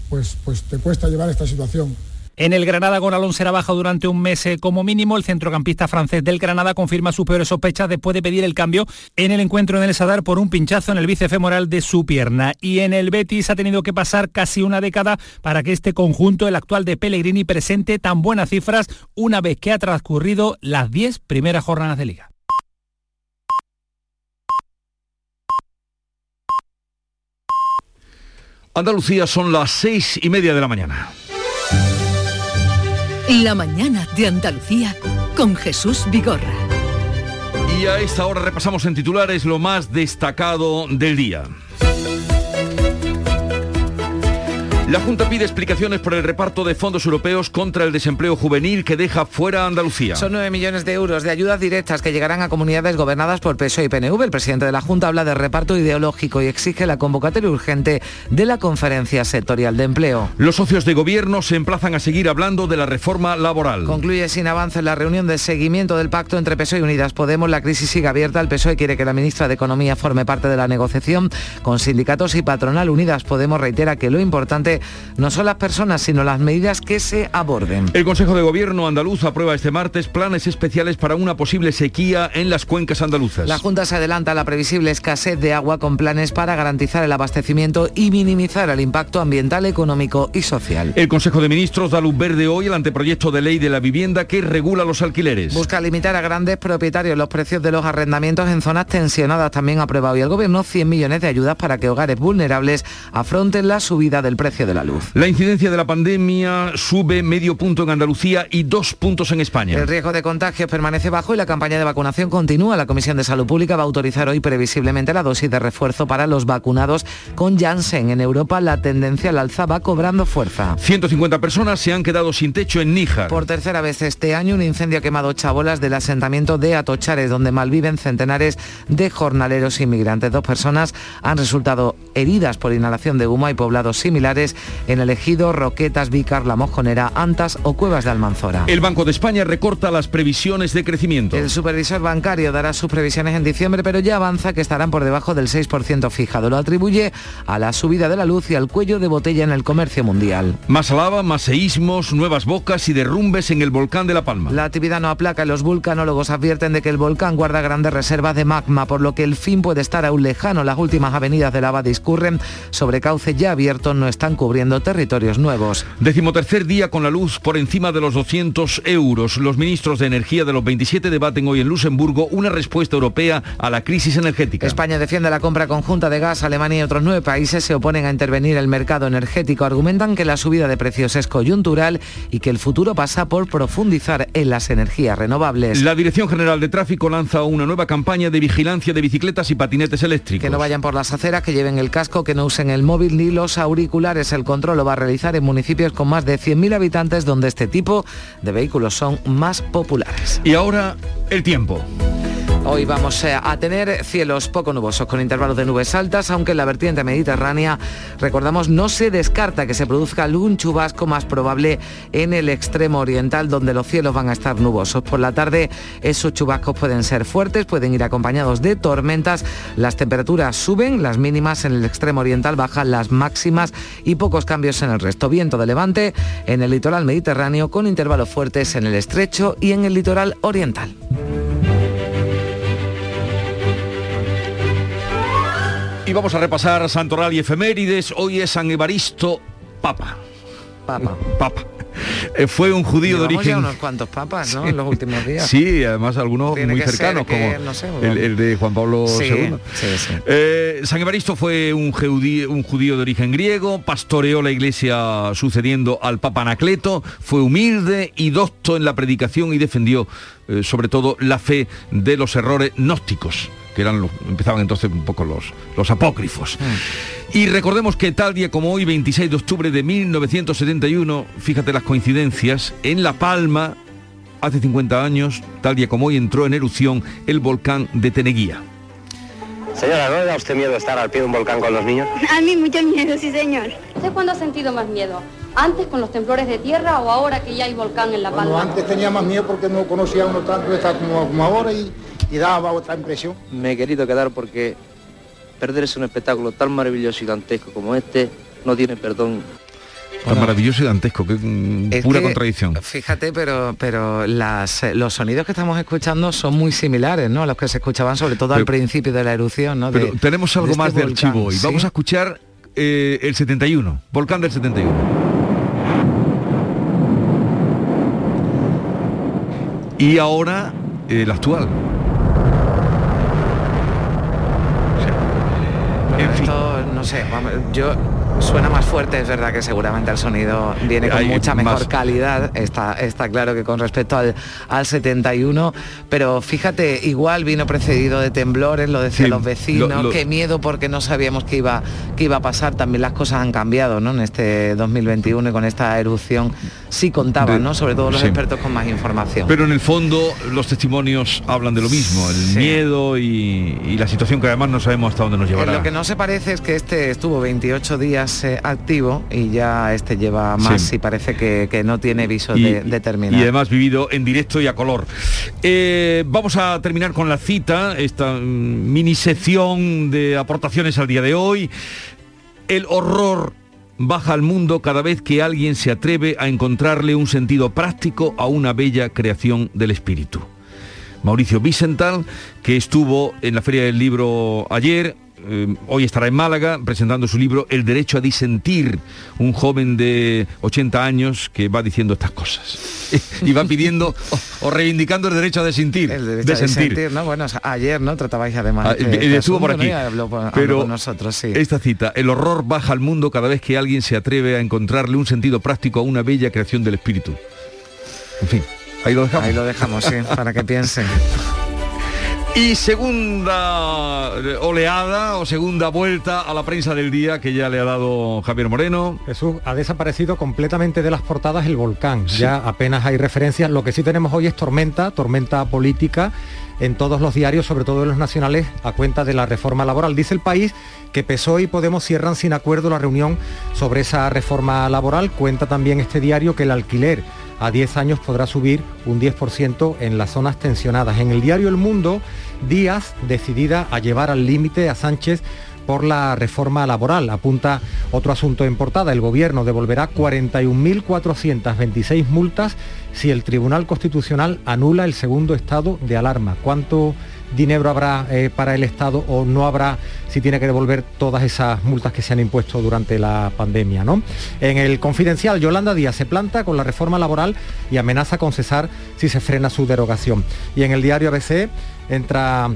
Speaker 33: pues, pues te cuesta llevar esta situación.
Speaker 30: En el Granada, Gonalón será baja durante un mes eh, como mínimo. El centrocampista francés del Granada confirma sus peores sospechas después de pedir el cambio en el encuentro en el Sadar por un pinchazo en el bíceps de su pierna. Y en el Betis ha tenido que pasar casi una década para que este conjunto, el actual de Pellegrini, presente tan buenas cifras una vez que ha transcurrido las 10 primeras jornadas de liga.
Speaker 1: Andalucía son las seis y media de la mañana.
Speaker 12: La mañana de Andalucía con Jesús Vigorra.
Speaker 1: Y a esta hora repasamos en titulares lo más destacado del día. La Junta pide explicaciones por el reparto de fondos europeos contra el desempleo juvenil que deja fuera a Andalucía.
Speaker 3: Son 9 millones de euros de ayudas directas que llegarán a comunidades gobernadas por PSOE y PNV. El presidente de la Junta habla de reparto ideológico y exige la convocatoria urgente de la conferencia sectorial de empleo.
Speaker 1: Los socios de gobierno se emplazan a seguir hablando de la reforma laboral.
Speaker 3: Concluye sin avance la reunión de seguimiento del pacto entre PSOE y Unidas Podemos. La crisis sigue abierta. El PSOE quiere que la ministra de Economía forme parte de la negociación con sindicatos y patronal. Unidas Podemos reitera que lo importante no son las personas, sino las medidas que se aborden.
Speaker 1: El Consejo de Gobierno andaluz aprueba este martes planes especiales para una posible sequía en las cuencas andaluzas.
Speaker 3: La Junta se adelanta a la previsible escasez de agua con planes para garantizar el abastecimiento y minimizar el impacto ambiental, económico y social.
Speaker 1: El Consejo de Ministros da luz verde hoy al anteproyecto de ley de la vivienda que regula los alquileres.
Speaker 3: Busca limitar a grandes propietarios los precios de los arrendamientos en zonas tensionadas. También ha aprobado hoy el Gobierno 100 millones de ayudas para que hogares vulnerables afronten la subida del precio de la luz.
Speaker 1: La incidencia de la pandemia sube medio punto en Andalucía y dos puntos en España.
Speaker 3: El riesgo de contagios permanece bajo y la campaña de vacunación continúa. La Comisión de Salud Pública va a autorizar hoy previsiblemente la dosis de refuerzo para los vacunados con Janssen. En Europa la tendencia al alza va cobrando fuerza.
Speaker 1: 150 personas se han quedado sin techo en Níjar.
Speaker 3: Por tercera vez este año un incendio ha quemado chabolas del asentamiento de Atochares, donde malviven centenares de jornaleros inmigrantes. Dos personas han resultado heridas por inhalación de humo y poblados similares en el ejido Roquetas, Vícar, La Mojonera, Antas o Cuevas de Almanzora.
Speaker 1: El Banco de España recorta las previsiones de crecimiento.
Speaker 3: El supervisor bancario dará sus previsiones en diciembre, pero ya avanza que estarán por debajo del 6% fijado. Lo atribuye a la subida de la luz y al cuello de botella en el comercio mundial.
Speaker 1: Más lava, más seísmos, nuevas bocas y derrumbes en el volcán de La Palma.
Speaker 3: La actividad no aplaca y los vulcanólogos advierten de que el volcán guarda grandes reservas de magma, por lo que el fin puede estar aún lejano. Las últimas avenidas de lava discurren sobre cauce ya abierto, no están cubriendo territorios nuevos.
Speaker 1: Decimotercer día con la luz por encima de los 200 euros. Los ministros de Energía de los 27 debaten hoy en Luxemburgo una respuesta europea a la crisis energética.
Speaker 3: España defiende la compra conjunta de gas. Alemania y otros nueve países se oponen a intervenir el mercado energético. Argumentan que la subida de precios es coyuntural y que el futuro pasa por profundizar en las energías renovables.
Speaker 1: La Dirección General de Tráfico lanza una nueva campaña de vigilancia de bicicletas y patinetes eléctricos.
Speaker 3: Que no vayan por las aceras, que lleven el casco, que no usen el móvil ni los auriculares. El control lo va a realizar en municipios con más de 100.000 habitantes donde este tipo de vehículos son más populares.
Speaker 1: Y ahora el tiempo.
Speaker 3: Hoy vamos eh, a tener cielos poco nubosos con intervalos de nubes altas, aunque en la vertiente mediterránea, recordamos, no se descarta que se produzca algún chubasco más probable en el extremo oriental, donde los cielos van a estar nubosos. Por la tarde esos chubascos pueden ser fuertes, pueden ir acompañados de tormentas, las temperaturas suben, las mínimas en el extremo oriental bajan las máximas y pocos cambios en el resto. Viento de levante en el litoral mediterráneo con intervalos fuertes en el estrecho y en el litoral oriental.
Speaker 1: Vamos a repasar Santoral y efemérides. Hoy es San Evaristo Papa.
Speaker 3: Papa.
Speaker 1: Papa. Eh, fue un judío de origen...
Speaker 3: ya unos cuantos papas, ¿no? En los últimos días.
Speaker 1: Sí, además algunos
Speaker 3: Tiene
Speaker 1: muy cercanos,
Speaker 3: que,
Speaker 1: como
Speaker 3: no sé,
Speaker 1: el, el de Juan Pablo
Speaker 3: Sí,
Speaker 1: II.
Speaker 3: sí, sí.
Speaker 1: Eh, San Evaristo fue un judío, un judío de origen griego, pastoreó la iglesia sucediendo al Papa Anacleto, fue humilde y docto en la predicación y defendió eh, sobre todo la fe de los errores gnósticos que eran los, empezaban entonces un poco los, los apócrifos. Y recordemos que tal día como hoy, 26 de octubre de 1971, fíjate las coincidencias, en La Palma, hace 50 años, tal día como hoy, entró en erupción el volcán de Teneguía.
Speaker 34: Señora, ¿no le da usted miedo estar al pie de un volcán con los niños?
Speaker 35: A mí mucho miedo, sí señor.
Speaker 36: ¿Usted cuándo ha sentido más miedo? ¿Antes con los temblores de tierra o ahora que ya hay volcán en La Palma?
Speaker 33: Bueno, antes tenía más miedo porque no conocía uno tanto esta como, como ahora y, y daba otra impresión.
Speaker 23: Me he querido quedar porque perderse un espectáculo tan maravilloso y dantesco como este no tiene perdón.
Speaker 1: Tan maravilloso y dantesco, que
Speaker 3: Es
Speaker 1: pura
Speaker 3: que,
Speaker 1: contradicción.
Speaker 3: Fíjate, pero, pero las, eh, los sonidos que estamos escuchando son muy similares, ¿no? A los que se escuchaban sobre todo al principio de la erupción, ¿no?
Speaker 1: Pero
Speaker 3: De-
Speaker 1: tenemos algo
Speaker 3: de este
Speaker 1: más de
Speaker 3: volcán,
Speaker 1: archivo hoy.
Speaker 3: ¿sí?
Speaker 1: Vamos a escuchar eh, el 71, volcán del 71. Y ahora eh, el actual.
Speaker 3: Bueno, esto, no sé, yo suena más fuerte, es verdad que seguramente el sonido viene con
Speaker 1: Hay
Speaker 3: mucha mejor
Speaker 1: más-
Speaker 3: calidad, está, está claro que con respecto al, al 71, pero fíjate, igual vino precedido de temblores, lo decían
Speaker 1: Sí,
Speaker 3: los vecinos,
Speaker 1: lo- lo-
Speaker 3: qué miedo porque no sabíamos que iba, que iba a pasar, también las cosas han cambiado, ¿no? En este 2021 y con esta erupción sí contaban,
Speaker 1: De-
Speaker 3: ¿no? Sobre todo los
Speaker 1: sí.
Speaker 3: expertos con más información.
Speaker 1: Pero en el fondo los testimonios hablan de lo mismo, el miedo y, y la situación que además no sabemos hasta dónde nos llevará.
Speaker 3: Lo que no se parece es que este estuvo 28 días eh, activo y ya este lleva más
Speaker 1: Sí.
Speaker 3: y parece que, que no tiene viso de, de terminar.
Speaker 1: y además vivido en directo y a color. Eh, vamos a terminar con la cita, esta mm, mini sección de aportaciones al día de hoy. El horror baja al mundo cada vez que alguien se atreve a encontrarle un sentido práctico a una bella creación del espíritu. Mauricio Vicental, que estuvo en la Feria del Libro ayer, eh, hoy estará en Málaga presentando su libro El derecho a disentir, un joven de 80 años que va diciendo estas cosas y va pidiendo o, o reivindicando el derecho a disentir.
Speaker 3: El derecho a
Speaker 1: disentir.
Speaker 3: ¿no? Bueno, ayer, ¿no? Tratabais además.
Speaker 1: Ah,
Speaker 3: este-
Speaker 1: eh,
Speaker 3: este
Speaker 1: estuvo por aquí.
Speaker 3: Habló, habló
Speaker 1: pero
Speaker 3: con nosotros, sí.
Speaker 1: esta cita, el horror baja al mundo cada vez que alguien se atreve a encontrarle un sentido práctico a una bella creación del espíritu. En fin, ahí lo dejamos.
Speaker 3: Ahí lo dejamos, sí, para que piensen.
Speaker 1: Y segunda eh, oleada o segunda vuelta a la prensa del día que ya le ha dado Javier Moreno.
Speaker 8: Jesús, ha desaparecido completamente de las portadas el volcán. Ya apenas hay referencias. Lo que sí tenemos hoy es tormenta, tormenta política en todos los diarios, sobre todo en los nacionales, a cuenta de la reforma laboral. Dice el país que PSOE y Podemos cierran sin acuerdo la reunión sobre esa reforma laboral. Cuenta también este diario que el alquiler a 10 años podrá subir un 10% en las zonas tensionadas. En el diario El Mundo, Díaz decidida a llevar al límite a Sánchez por la reforma laboral. Apunta otro asunto en portada. El gobierno devolverá 41.426 multas si el Tribunal Constitucional anula el segundo estado de alarma. ¿Cuánto dinero habrá eh, para el Estado o no habrá si tiene que devolver todas esas multas que se han impuesto durante la pandemia? ¿no? En el confidencial, Yolanda Díaz se planta con la reforma laboral y amenaza con cesar si se frena su derogación. Y en el diario ABC entra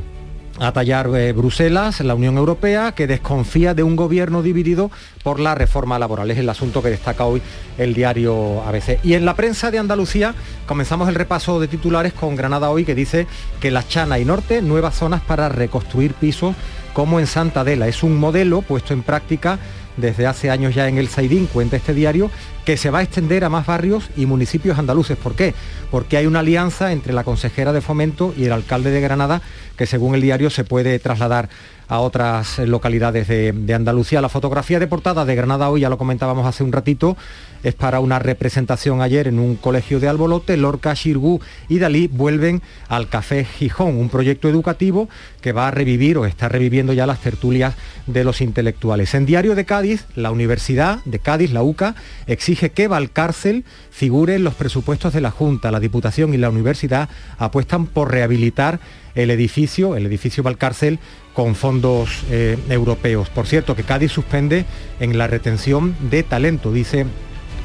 Speaker 8: a tallar eh, Bruselas, la Unión Europea, que desconfía de un gobierno dividido por la reforma laboral. Es el asunto que destaca hoy el diario ABC. Y en la prensa de Andalucía comenzamos el repaso de titulares con Granada hoy, que dice que la Chana y Norte, nuevas zonas para reconstruir pisos como en Santa Adela. Es un modelo puesto en práctica desde hace años ya en el Saidín, cuenta este diario, que se va a extender a más barrios y municipios andaluces. ¿Por qué? Porque hay una alianza entre la consejera de fomento y el alcalde de Granada que según el diario se puede trasladar a otras localidades de, Andalucía. La fotografía de portada de Granada hoy, ya lo comentábamos hace un ratito, es para una representación ayer en un colegio de Albolote. Lorca, Xirgu y Dalí vuelven al Café Gijón, un proyecto educativo que va a revivir o está reviviendo ya las tertulias de los intelectuales. En Diario de Cádiz, la Universidad de Cádiz, la UCA, exige que Valcárcel figure en los presupuestos de la Junta. La Diputación y la Universidad apuestan por rehabilitar el edificio, el edificio Valcárcel, con fondos eh, europeos. Por cierto, que Cádiz suspende en la retención de talento, dice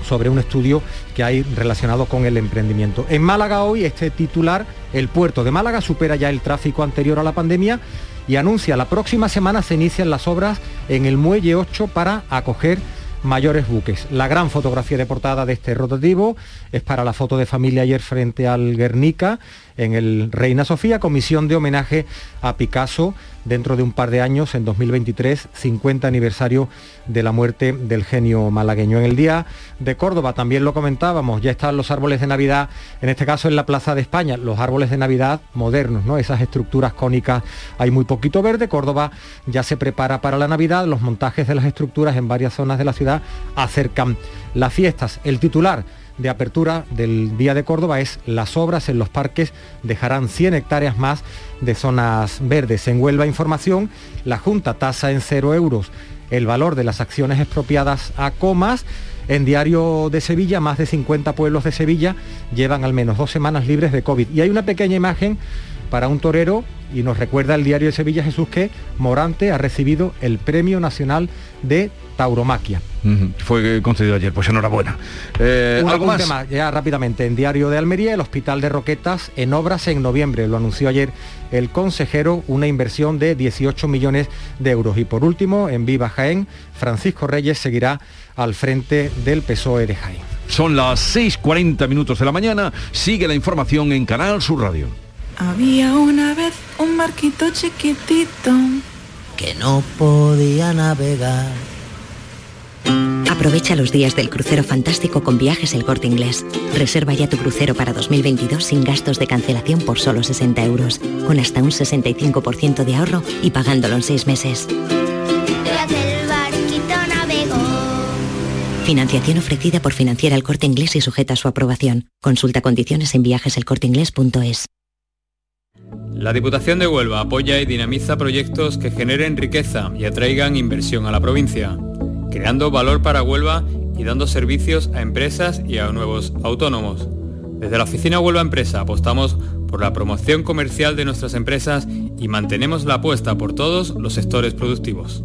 Speaker 8: sobre un estudio que hay relacionado con el emprendimiento. En Málaga hoy este titular, el puerto de Málaga supera ya el tráfico anterior a la pandemia y anuncia la próxima semana se inician las obras en el muelle 8 para acoger mayores buques. La gran fotografía de portada de este rotativo es para la foto de familia ayer frente al Guernica en el Reina Sofía, comisión de homenaje a Picasso dentro de un par de años, en 2023, 50 aniversario de la muerte del genio malagueño. En el Día de Córdoba también lo comentábamos, ya están los árboles de Navidad, en este caso en la Plaza de España, los árboles de Navidad modernos, ¿no? Esas estructuras cónicas, hay muy poquito verde, Córdoba ya se prepara para la Navidad, los montajes de las estructuras en varias zonas de la ciudad acercan las fiestas. El titular de apertura del Día de Córdoba es las obras en los parques dejarán 100 hectáreas más de zonas verdes. En Huelva Información, la Junta tasa en cero euros el valor de las acciones expropiadas a comas. En Diario de Sevilla, más de 50 pueblos de Sevilla llevan al menos dos semanas libres de COVID. Y hay una pequeña imagen para un torero y nos recuerda el Diario de Sevilla Jesús que Morante ha recibido el Premio Nacional de Tauromaquia.
Speaker 37: Fue concedido ayer, pues enhorabuena. Eh,
Speaker 8: Un
Speaker 37: ¿algo más,
Speaker 8: ya rápidamente, en Diario de Almería, el Hospital de Roquetas en obras en noviembre, lo anunció ayer el consejero, una inversión de 18 millones de euros. Y por último, en Viva Jaén, Francisco Reyes seguirá al frente del PSOE de Jaén.
Speaker 37: Son las 6.40 minutos de la mañana. Sigue la información en Canal Sur Radio.
Speaker 38: Había una vez un barquito chiquitito
Speaker 39: que no podía navegar.
Speaker 40: Aprovecha los días del crucero fantástico con viajes El Corte Inglés. Reserva ya tu crucero para 2022 sin gastos de cancelación por solo 60 euros, con hasta un 65% de ahorro y pagándolo en 6 meses.
Speaker 41: Tras el barquito navegó.
Speaker 40: Financiación ofrecida por Financiera El Corte Inglés y sujeta a su aprobación. Consulta condiciones en viajeselcorteinglés.es.
Speaker 32: La Diputación de Huelva apoya y dinamiza proyectos que generen riqueza y atraigan inversión a la provincia, creando valor para Huelva y dando servicios a empresas y a nuevos autónomos. Desde la oficina Huelva Empresa apostamos por la promoción comercial de nuestras empresas y mantenemos la apuesta por todos los sectores productivos.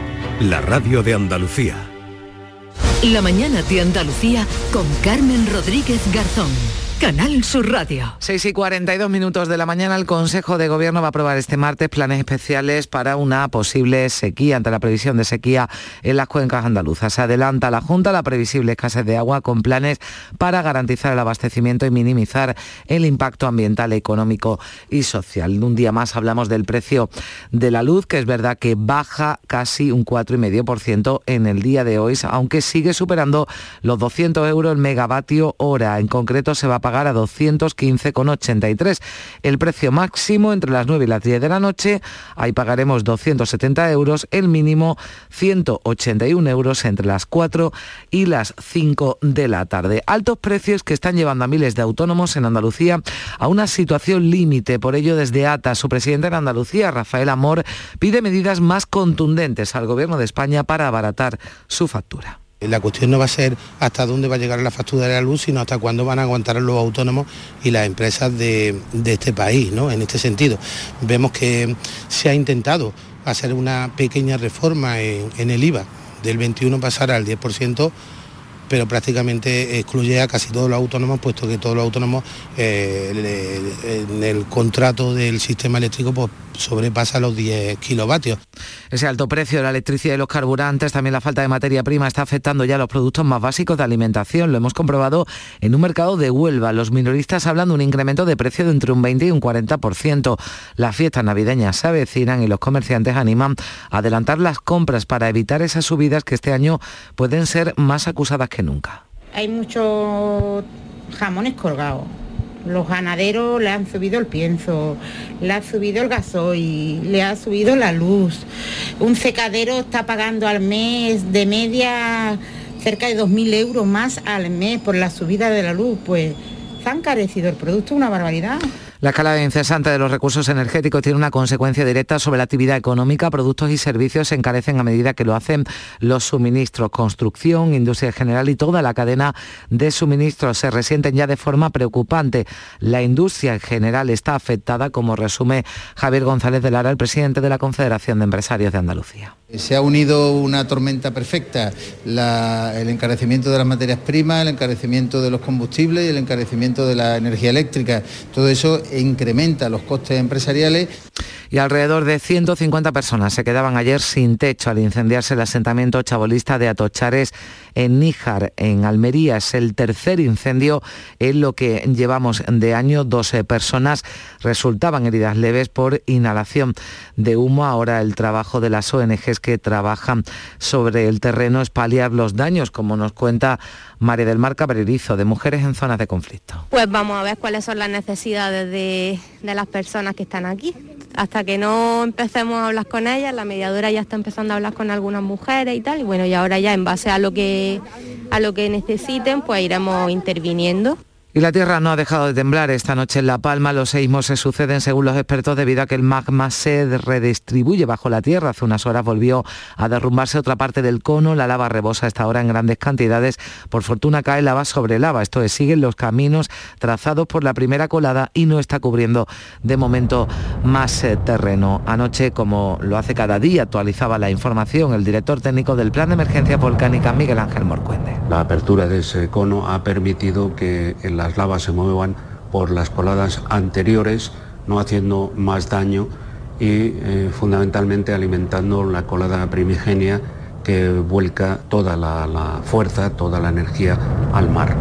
Speaker 42: la radio de Andalucía.
Speaker 12: La mañana de Andalucía con Carmen Rodríguez Garzón. Canal Sur Radio.
Speaker 3: 6 y 42 minutos de la mañana, el Consejo de Gobierno va a aprobar este martes planes especiales para una posible sequía ante la previsión de sequía en las cuencas andaluzas. Se adelanta la Junta la previsible escasez de agua con planes para garantizar el abastecimiento y minimizar el impacto ambiental, económico y social. Un día más hablamos del precio de la luz, que es verdad que baja casi un 4,5% en el día de hoy, aunque sigue superando los 200 euros el megavatio hora. En concreto se va a pagar a 215,83. El precio máximo entre las 9 y las 10 de la noche, ahí pagaremos 270 euros, el mínimo 181 euros entre las 4 y las 5 de la tarde. Altos precios que están llevando a miles de autónomos en Andalucía a una situación límite. Por ello, desde ATA, su presidente en Andalucía, Rafael Amor, pide medidas más contundentes al Gobierno de España para abaratar su factura.
Speaker 43: La cuestión no va a ser hasta dónde va a llegar la factura de la luz, sino hasta cuándo van a aguantar los autónomos y las empresas de, este país, ¿no? En este sentido. Vemos que se ha intentado hacer una pequeña reforma en, en el IVA, del 21 pasar al 10%, pero prácticamente excluye a casi todos los autónomos, puesto que todos los autónomos eh, en el contrato del sistema eléctrico pues, sobrepasa los 10 kilovatios.
Speaker 3: Ese alto precio de la electricidad y los carburantes, también la falta de materia prima está afectando ya los productos más básicos de alimentación. Lo hemos comprobado en un mercado de Huelva. Los minoristas hablan de un incremento de precio de entre un 20 y un 40%. Las fiestas navideñas se avecinan y los comerciantes animan a adelantar las compras para evitar esas subidas que este año pueden ser más acusadas que nunca.
Speaker 44: Hay muchos jamones colgados. Los ganaderos le han subido el pienso, le ha subido el gasoil, le ha subido la luz. Un secadero está pagando al mes de media cerca de 2.000 euros más al mes por la subida de la luz, pues se ha encarecido el producto una barbaridad.
Speaker 3: La escalada incesante de los recursos energéticos tiene una consecuencia directa sobre la actividad económica. Productos y servicios se encarecen a medida que lo hacen los suministros. Construcción, industria en general y toda la cadena de suministros se resienten ya de forma preocupante. La industria en general está afectada, como resume Javier González de Lara, el presidente de la Confederación de Empresarios de Andalucía.
Speaker 45: Se ha unido una tormenta perfecta, el encarecimiento de las materias primas, el encarecimiento de los combustibles y el encarecimiento de la energía eléctrica. Todo eso incrementa los costes empresariales.
Speaker 3: Y alrededor de 150 personas se quedaban ayer sin techo al incendiarse el asentamiento chabolista de Atochares en Níjar, en Almería. Es el tercer incendio en lo que llevamos de año. 12 personas resultaban heridas leves por inhalación de humo. Ahora el trabajo de las ONGs que trabajan sobre el terreno es paliar los daños, como nos cuenta María del Mar Cabrerizo, de Mujeres en Zonas de Conflicto.
Speaker 46: Pues vamos a ver cuáles son las necesidades de, de las personas que están aquí. Hasta que no empecemos a hablar con ellas, la mediadora ya está empezando a hablar con algunas mujeres y tal, y bueno, y ahora ya en base a lo que a lo que necesiten, pues iremos interviniendo.
Speaker 3: Y la Tierra no ha dejado de temblar. Esta noche en La Palma los seísmos se suceden según los expertos debido a que el magma se redistribuye bajo la Tierra. Hace unas horas volvió a derrumbarse otra parte del cono. La lava rebosa esta hora en grandes cantidades. Por fortuna cae lava sobre lava. Esto es, siguen los caminos trazados por la primera colada y no está cubriendo de momento más eh, terreno. Anoche, como lo hace cada día, actualizaba la información el director técnico del Plan de Emergencia Volcánica, Miguel Ángel Morcuende.
Speaker 47: La apertura de ese cono ha permitido que las lavas se muevan por las coladas anteriores, no haciendo más daño y eh, fundamentalmente alimentando la colada primigenia que vuelca toda la, la fuerza, toda la energía al mar.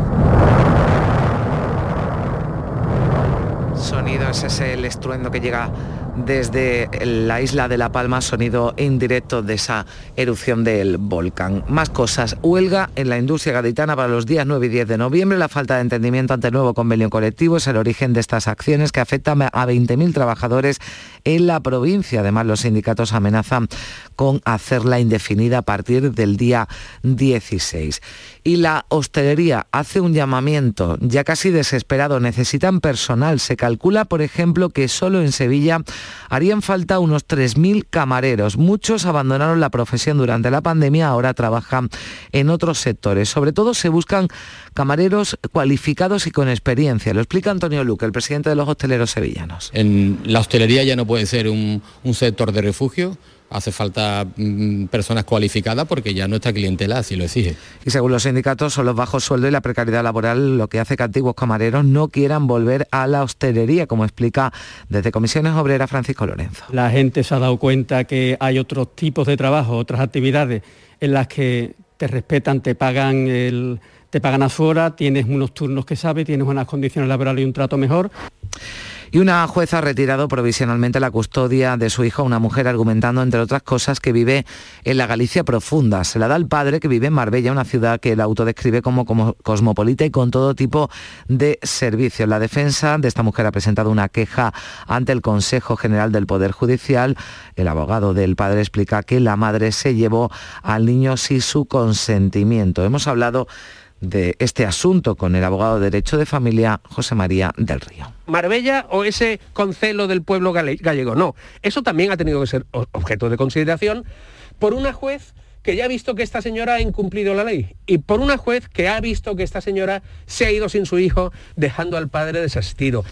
Speaker 3: Sonido, ese es el estruendo que llega desde la isla de La Palma, sonido indirecto de esa erupción del volcán. Más cosas, huelga en la industria gaditana para los días 9 y 10 de noviembre. La falta de entendimiento ante el nuevo convenio colectivo es el origen de estas acciones que afectan a 20.000 trabajadores en la provincia. Además, los sindicatos amenazan con hacerla indefinida a partir del día 16. Y la hostelería hace un llamamiento ya casi desesperado. Necesitan personal. Se calcula, por ejemplo, que solo en Sevilla harían falta unos 3.000 camareros. Muchos abandonaron la profesión durante la pandemia, ahora trabajan en otros sectores. Sobre todo se buscan camareros cualificados y con experiencia. Lo explica Antonio Luque, el presidente de los hosteleros sevillanos.
Speaker 48: En la hostelería ya no puede ser un, un sector de refugio, hace falta mm, personas cualificadas porque ya nuestra clientela así lo exige.
Speaker 3: Y según los sindicatos, son los bajos sueldos y la precariedad laboral lo que hace que antiguos camareros no quieran volver a la hostelería, como explica desde Comisiones Obreras Francisco Lorenzo.
Speaker 49: La gente se ha dado cuenta que hay otros tipos de trabajo, otras actividades en las que te respetan, te pagan el, te pagan afuera, tienes unos turnos que sabes, tienes unas condiciones laborales y un trato mejor.
Speaker 3: Y una jueza ha retirado provisionalmente la custodia de su hijo a una mujer argumentando, entre otras cosas, que vive en la Galicia profunda. Se la da al padre que vive en Marbella, una ciudad que el auto describe como, como cosmopolita y con todo tipo de servicios. La defensa de esta mujer ha presentado una queja ante el Consejo General del Poder Judicial. El abogado del padre explica que la madre se llevó al niño sin su consentimiento. Hemos hablado de este asunto con el abogado de Derecho de Familia José María del Río.
Speaker 50: Marbella o ese concelo del pueblo gallego. No, eso también ha tenido que ser objeto de consideración por una juez que ya ha visto que esta señora ha incumplido la ley y por una juez que ha visto que esta señora se ha ido sin su hijo dejando al padre desasistido.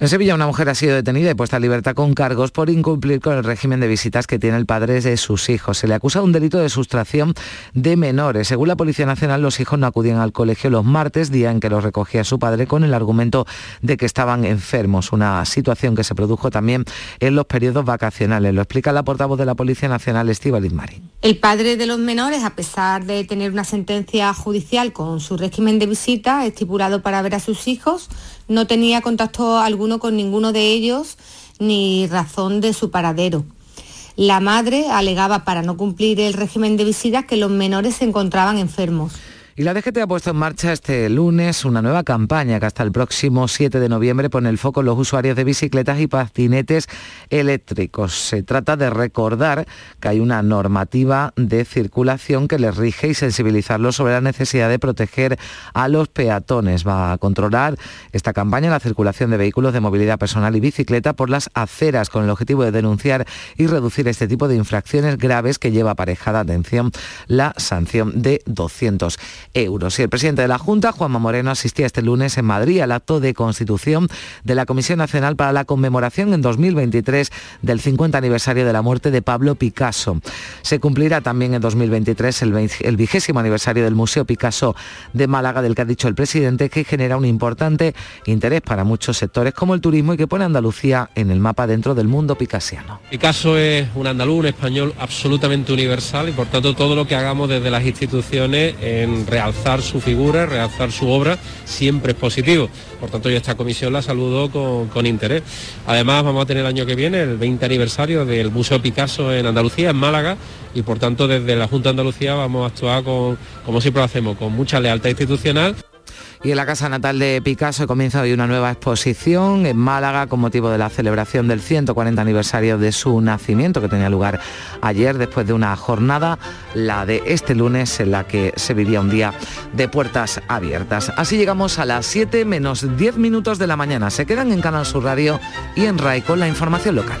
Speaker 3: En Sevilla una mujer ha sido detenida y puesta a libertad con cargos por incumplir con el régimen de visitas que tiene el padre de sus hijos. Se le acusa de un delito de sustracción de menores. Según la Policía Nacional, los hijos no acudían al colegio los martes, día en que los recogía su padre, con el argumento de que estaban enfermos. Una situación que se produjo también en los periodos vacacionales. Lo explica la portavoz de la Policía Nacional, Estíbaliz Marín.
Speaker 51: El padre de los menores, a pesar de tener una sentencia judicial con su régimen de visita estipulado para ver a sus hijos, no tenía contacto alguno con ninguno de ellos ni razón de su paradero. La madre alegaba para no cumplir el régimen de visitas que los menores se encontraban enfermos.
Speaker 3: Y la DGT ha puesto en marcha este lunes una nueva campaña que hasta el próximo 7 de noviembre pone el foco en los usuarios de bicicletas y patinetes eléctricos. Se trata de recordar que hay una normativa de circulación que les rige y sensibilizarlos sobre la necesidad de proteger a los peatones. Va a controlar esta campaña la circulación de vehículos de movilidad personal y bicicleta por las aceras con el objetivo de denunciar y reducir este tipo de infracciones graves que lleva aparejada, atención, la sanción de 200 euros. Y el presidente de la Junta, Juanma Moreno, asistía este lunes en Madrid al acto de constitución de la Comisión Nacional para la conmemoración en 2023 del 50 aniversario de la muerte de Pablo Picasso. Se cumplirá también en 2023 el vigésimo aniversario del Museo Picasso de Málaga, del que ha dicho el presidente que genera un importante interés para muchos sectores como el turismo y que pone Andalucía en el mapa dentro del mundo picasiano.
Speaker 50: Picasso es un andaluz, un español absolutamente universal y por tanto todo lo que hagamos desde las instituciones en realzar su figura, realzar su obra, siempre es positivo. Por tanto, yo esta comisión la saludo con, interés. Además, vamos a tener el año que viene el 20 aniversario del Museo Picasso en Andalucía, en Málaga, y por tanto desde la Junta de Andalucía vamos a actuar con, como siempre lo hacemos, con mucha lealtad institucional.
Speaker 3: Y en la casa natal de Picasso comienza hoy una nueva exposición en Málaga con motivo de la celebración del 140 aniversario de su nacimiento que tenía lugar ayer después de una jornada, la de este lunes en la que se vivía un día de puertas abiertas. Así llegamos a las 7 menos 10 minutos de la mañana. Se quedan en Canal Sur Radio y en RAI con la información local.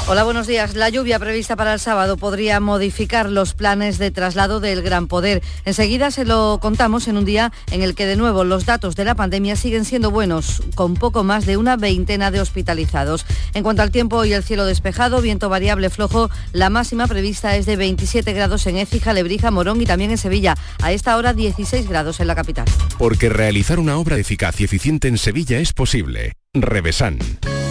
Speaker 52: Hola, buenos días. La lluvia prevista para el sábado podría modificar los planes de traslado del Gran Poder. Enseguida se lo contamos en un día en el que de nuevo los datos de la pandemia siguen siendo buenos, con poco más de una veintena de hospitalizados. En cuanto al tiempo y el cielo despejado, viento variable flojo, la máxima prevista es de 27 grados en Écija, Lebrija, Morón y también en Sevilla. A esta hora 16 grados en la capital.
Speaker 42: Porque realizar una obra eficaz y eficiente en Sevilla es posible. Revesan.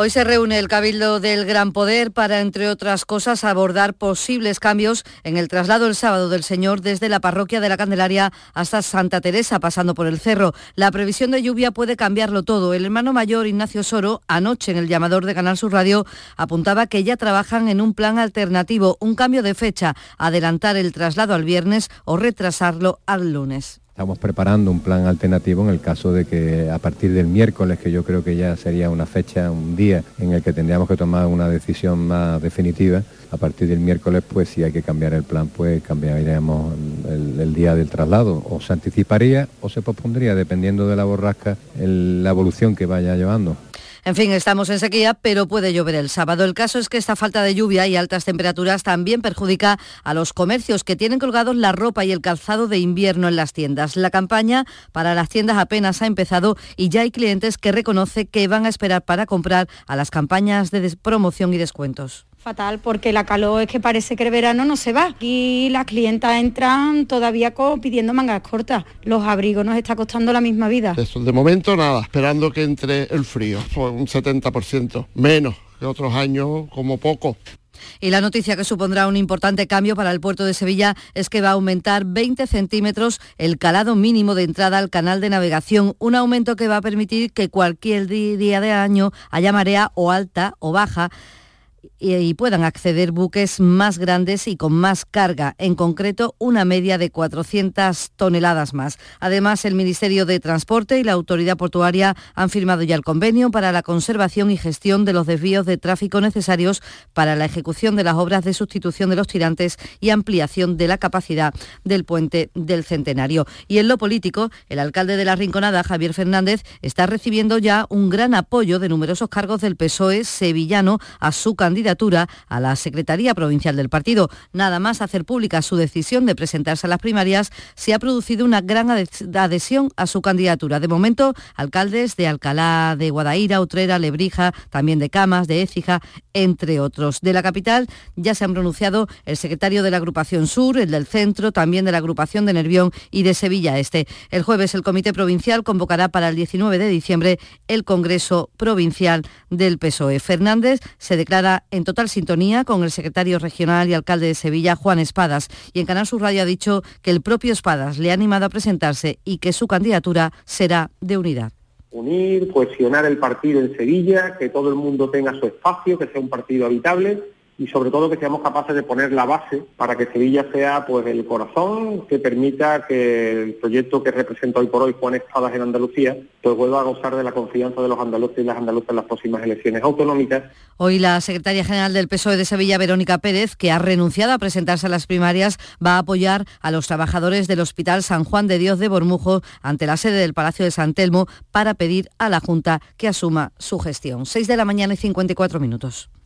Speaker 52: Hoy se reúne el Cabildo del Gran Poder para, entre otras cosas, abordar posibles cambios en el traslado el sábado del Señor desde la parroquia de la Candelaria hasta Santa Teresa, pasando por el cerro. La previsión de lluvia puede cambiarlo todo. El hermano mayor Ignacio Soro, anoche en el llamador de Canal Sur Radio, apuntaba que ya trabajan en un plan alternativo, un cambio de fecha, adelantar el traslado al viernes o retrasarlo al lunes.
Speaker 53: Estamos preparando un plan alternativo en el caso de que a partir del miércoles, que yo creo que ya sería una fecha, un día en el que tendríamos que tomar una decisión más definitiva, a partir del miércoles, pues si hay que cambiar el plan, pues cambiaríamos el, día del traslado. O se anticiparía o se pospondría, dependiendo de la borrasca, la evolución que vaya llevando.
Speaker 52: En fin, estamos en sequía, pero puede llover el sábado. El caso es que esta falta de lluvia y altas temperaturas también perjudica a los comercios que tienen colgados la ropa y el calzado de invierno en las tiendas. La campaña para las tiendas apenas ha empezado y ya hay clientes que reconoce que van a esperar para comprar a las campañas de promoción y descuentos
Speaker 54: fatal porque la calor es que parece que el verano no se va. Y las clientas entran todavía pidiendo mangas cortas. Los abrigos nos está costando la misma vida.
Speaker 55: Eso, de momento nada, esperando que entre el frío, un 70%, menos que otros años como poco.
Speaker 52: Y la noticia que supondrá un importante cambio para el puerto de Sevilla es que va a aumentar 20 centímetros el calado mínimo de entrada al canal de navegación, un aumento que va a permitir que cualquier día de año haya marea o alta o baja y, puedan acceder buques más grandes y con más carga, en concreto una media de 400 toneladas más. Además, el Ministerio de Transporte y la Autoridad Portuaria han firmado ya el convenio para la conservación y gestión de los desvíos de tráfico necesarios para la ejecución de las obras de sustitución de los tirantes y ampliación de la capacidad del puente del Centenario. Y en lo político, el alcalde de la Rinconada, Javier Fernández, está recibiendo ya un gran apoyo de numerosos cargos del PSOE sevillano a su a la Secretaría Provincial del partido. Nada más hacer pública su decisión de presentarse a las primarias, se ha producido una gran adhesión a su candidatura. De momento, alcaldes de Alcalá, de Guadaira, Utrera, Lebrija, también de Camas, de Écija, entre otros. De la capital ya se han pronunciado el secretario de la agrupación Sur, el del centro, también de la agrupación de Nervión y de Sevilla Este. El jueves el Comité Provincial convocará para el 19 de diciembre el Congreso Provincial del PSOE. Fernández se declara en total sintonía con el secretario regional y alcalde de Sevilla, Juan Espadas, y en Canal Sur Radio ha dicho que el propio Espadas le ha animado a presentarse y que su candidatura será de unidad.
Speaker 56: Unir, cohesionar el partido en Sevilla, que todo el mundo tenga su espacio, que sea un partido habitable y sobre todo que seamos capaces de poner la base para que Sevilla sea pues el corazón que permita que el proyecto que representa hoy por hoy Juan Espadas en Andalucía pues vuelva a gozar de la confianza de los andaluces y las andaluzas en las próximas elecciones autonómicas.
Speaker 52: Hoy la secretaria general del PSOE de Sevilla, Verónica Pérez, que ha renunciado a presentarse a las primarias, va a apoyar a los trabajadores del Hospital San Juan de Dios de Bormujo ante la sede del Palacio de San Telmo para pedir a la Junta que asuma su gestión. 6 de la mañana y 54 minutos.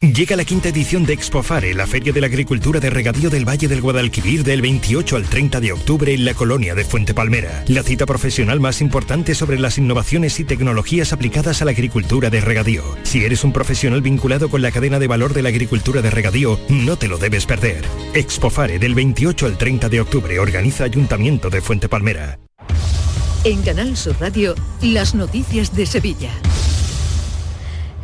Speaker 57: Llega la quinta edición de Expofare, la Feria de la Agricultura de Regadío del Valle del Guadalquivir del 28 al 30 de octubre en la colonia de Fuente Palmera. La cita profesional más importante sobre las innovaciones y tecnologías aplicadas a la agricultura de regadío. Si eres un profesional vinculado con la cadena de valor de la agricultura de regadío, no te lo debes perder. Expofare del 28 al 30 de octubre organiza Ayuntamiento de Fuente Palmera.
Speaker 12: En Canal Sur Radio, las noticias de Sevilla.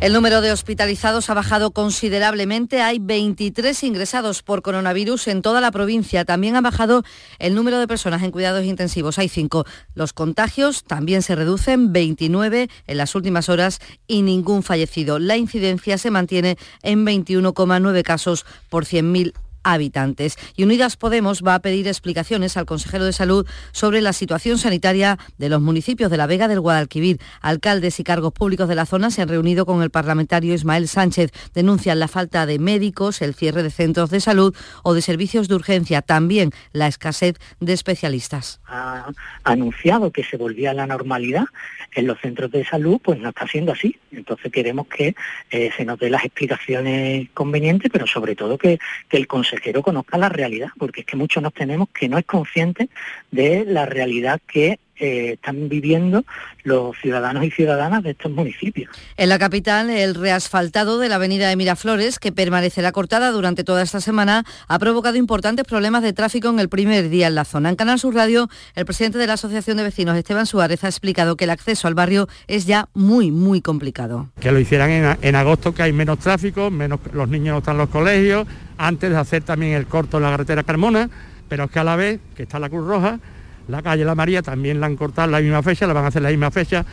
Speaker 52: El número de hospitalizados ha bajado considerablemente. Hay 23 ingresados por coronavirus en toda la provincia. También ha bajado el número de personas en cuidados intensivos. Hay 5. Los contagios también se reducen, 29 en las últimas horas y ningún fallecido. La incidencia se mantiene en 21,9 casos por 100.000 habitantes. Y Unidas Podemos va a pedir explicaciones al consejero de Salud sobre la situación sanitaria de los municipios de La Vega del Guadalquivir. Alcaldes y cargos públicos de la zona se han reunido con el parlamentario Ismael Sánchez. Denuncian la falta de médicos, el cierre de centros de salud o de servicios de urgencia, también la escasez de especialistas.
Speaker 58: Ha anunciado que se volvía a la normalidad en los centros de salud, pues no está siendo así. Entonces queremos que eh, se nos dé las explicaciones convenientes, pero sobre todo que, que el consejero consejero conozca la realidad, porque es que muchos nos tenemos que no es consciente de la realidad que eh, están viviendo los ciudadanos y ciudadanas de estos municipios.
Speaker 52: En la capital, el reasfaltado de la avenida de Miraflores, que permanecerá cortada durante toda esta semana, ha provocado importantes problemas de tráfico en el primer día en la zona. En Canal Sur Radio, el presidente de la Asociación de Vecinos, Esteban Suárez, ha explicado que el acceso al barrio es ya muy, muy complicado.
Speaker 59: Que lo hicieran en, en agosto, que hay menos tráfico, menos los niños no están en los colegios, antes de hacer también el corto en la carretera Carmona, pero es que a la vez, que está la Cruz Roja, la calle La María también la han cortado la misma fecha, la van a hacer la misma fecha.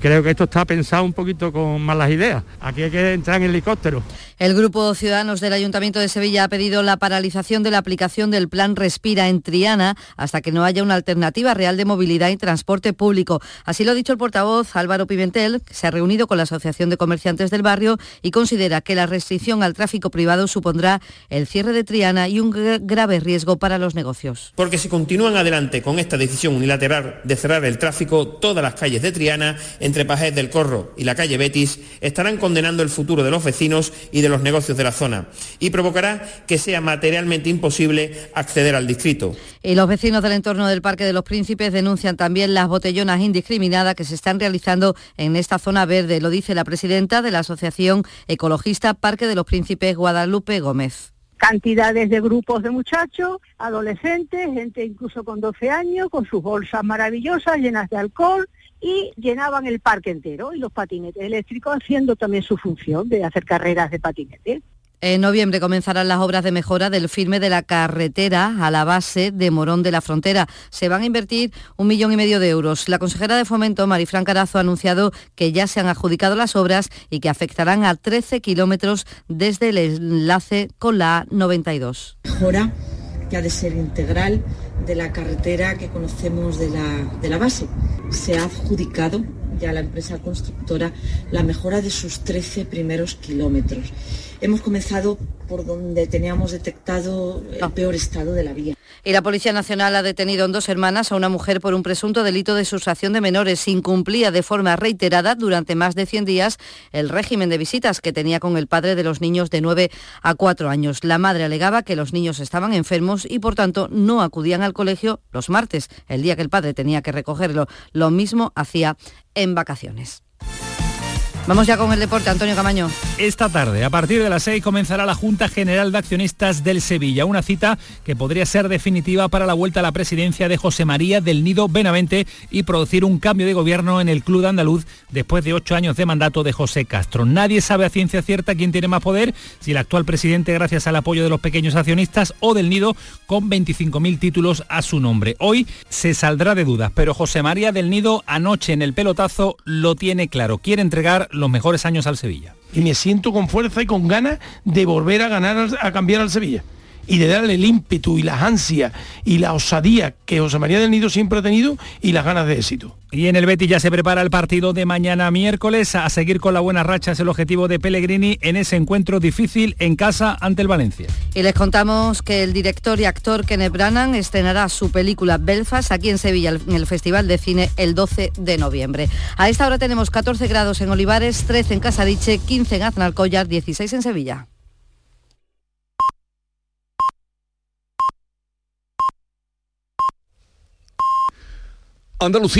Speaker 59: Creo que esto está pensado un poquito con malas ideas. Aquí hay que entrar en helicóptero.
Speaker 52: El Grupo Ciudadanos del Ayuntamiento de Sevilla ha pedido la paralización de la aplicación del Plan Respira en Triana hasta que no haya una alternativa real de movilidad y transporte público. Así lo ha dicho el portavoz Álvaro Pimentel, que se ha reunido con la Asociación de Comerciantes del Barrio y considera que la restricción al tráfico privado supondrá el cierre de Triana y un grave riesgo para los negocios.
Speaker 60: Porque si continúan adelante con esta decisión unilateral de cerrar el tráfico, todas las calles de Triana, entre Pajés del Corro y la calle Betis, estarán condenando el futuro de los vecinos y de los negocios de la zona y provocará que sea materialmente imposible acceder al distrito.
Speaker 52: Y los vecinos del entorno del Parque de los Príncipes denuncian también las botellonas indiscriminadas que se están realizando en esta zona verde, lo dice la presidenta de la Asociación Ecologista Parque de los Príncipes, Guadalupe Gómez
Speaker 61: cantidades de grupos de muchachos, adolescentes, gente incluso con 12 años, con sus bolsas maravillosas llenas de alcohol
Speaker 62: y llenaban el parque entero y los patinetes eléctricos haciendo también su función de hacer carreras de patinete.
Speaker 52: En noviembre comenzarán las obras de mejora del firme de la carretera a la base de Morón de la Frontera. Se van a invertir un millón y medio de euros. La consejera de Fomento, Marifran Carazo, ha anunciado que ya se han adjudicado las obras y que afectarán a 13 kilómetros desde el enlace con la A92.
Speaker 63: Mejora que ha de ser integral de la carretera que conocemos de la, de la base. Se ha adjudicado ya la empresa constructora la mejora de sus 13 primeros kilómetros. Hemos comenzado por donde teníamos detectado el peor estado de la vía.
Speaker 52: Y la Policía Nacional ha detenido en dos hermanas a una mujer por un presunto delito de sustracción de menores. Incumplía de forma reiterada durante más de 100 días el régimen de visitas que tenía con el padre de los niños de 9 a 4 años. La madre alegaba que los niños estaban enfermos y por tanto no acudían al colegio los martes, el día que el padre tenía que recogerlo. Lo mismo hacía en vacaciones. Vamos ya con el deporte, Antonio Camaño.
Speaker 30: Esta tarde, a partir de las 6, comenzará la Junta General de Accionistas del Sevilla, una cita que podría ser definitiva para la vuelta a la presidencia de José María del Nido Benavente y producir un cambio de gobierno en el club andaluz después de ocho años de mandato de José Castro. Nadie sabe a ciencia cierta quién tiene más poder, si el actual presidente gracias al apoyo de los pequeños accionistas o del Nido con 25.000 títulos a su nombre. Hoy se saldrá de dudas, pero José María del Nido anoche en el pelotazo lo tiene claro. Quiere entregar los mejores años al Sevilla.
Speaker 32: Y me siento con fuerza y con ganas de volver a ganar, a cambiar al Sevilla. Y de darle el ímpetu y las ansias y la osadía que José María del Nido siempre ha tenido y las ganas de éxito.
Speaker 30: Y en el Betis ya se prepara el partido de mañana miércoles. A seguir con la buena racha es el objetivo de Pellegrini en ese encuentro difícil en casa ante el Valencia.
Speaker 52: Y les contamos que el director y actor Kenneth Branagh estrenará su película Belfast aquí en Sevilla en el Festival de Cine el 12 de noviembre. A esta hora tenemos 14 grados en Olivares, 13 en Casadiche, 15 en Aznalcóllar, 16 en Sevilla.
Speaker 1: Andalucía.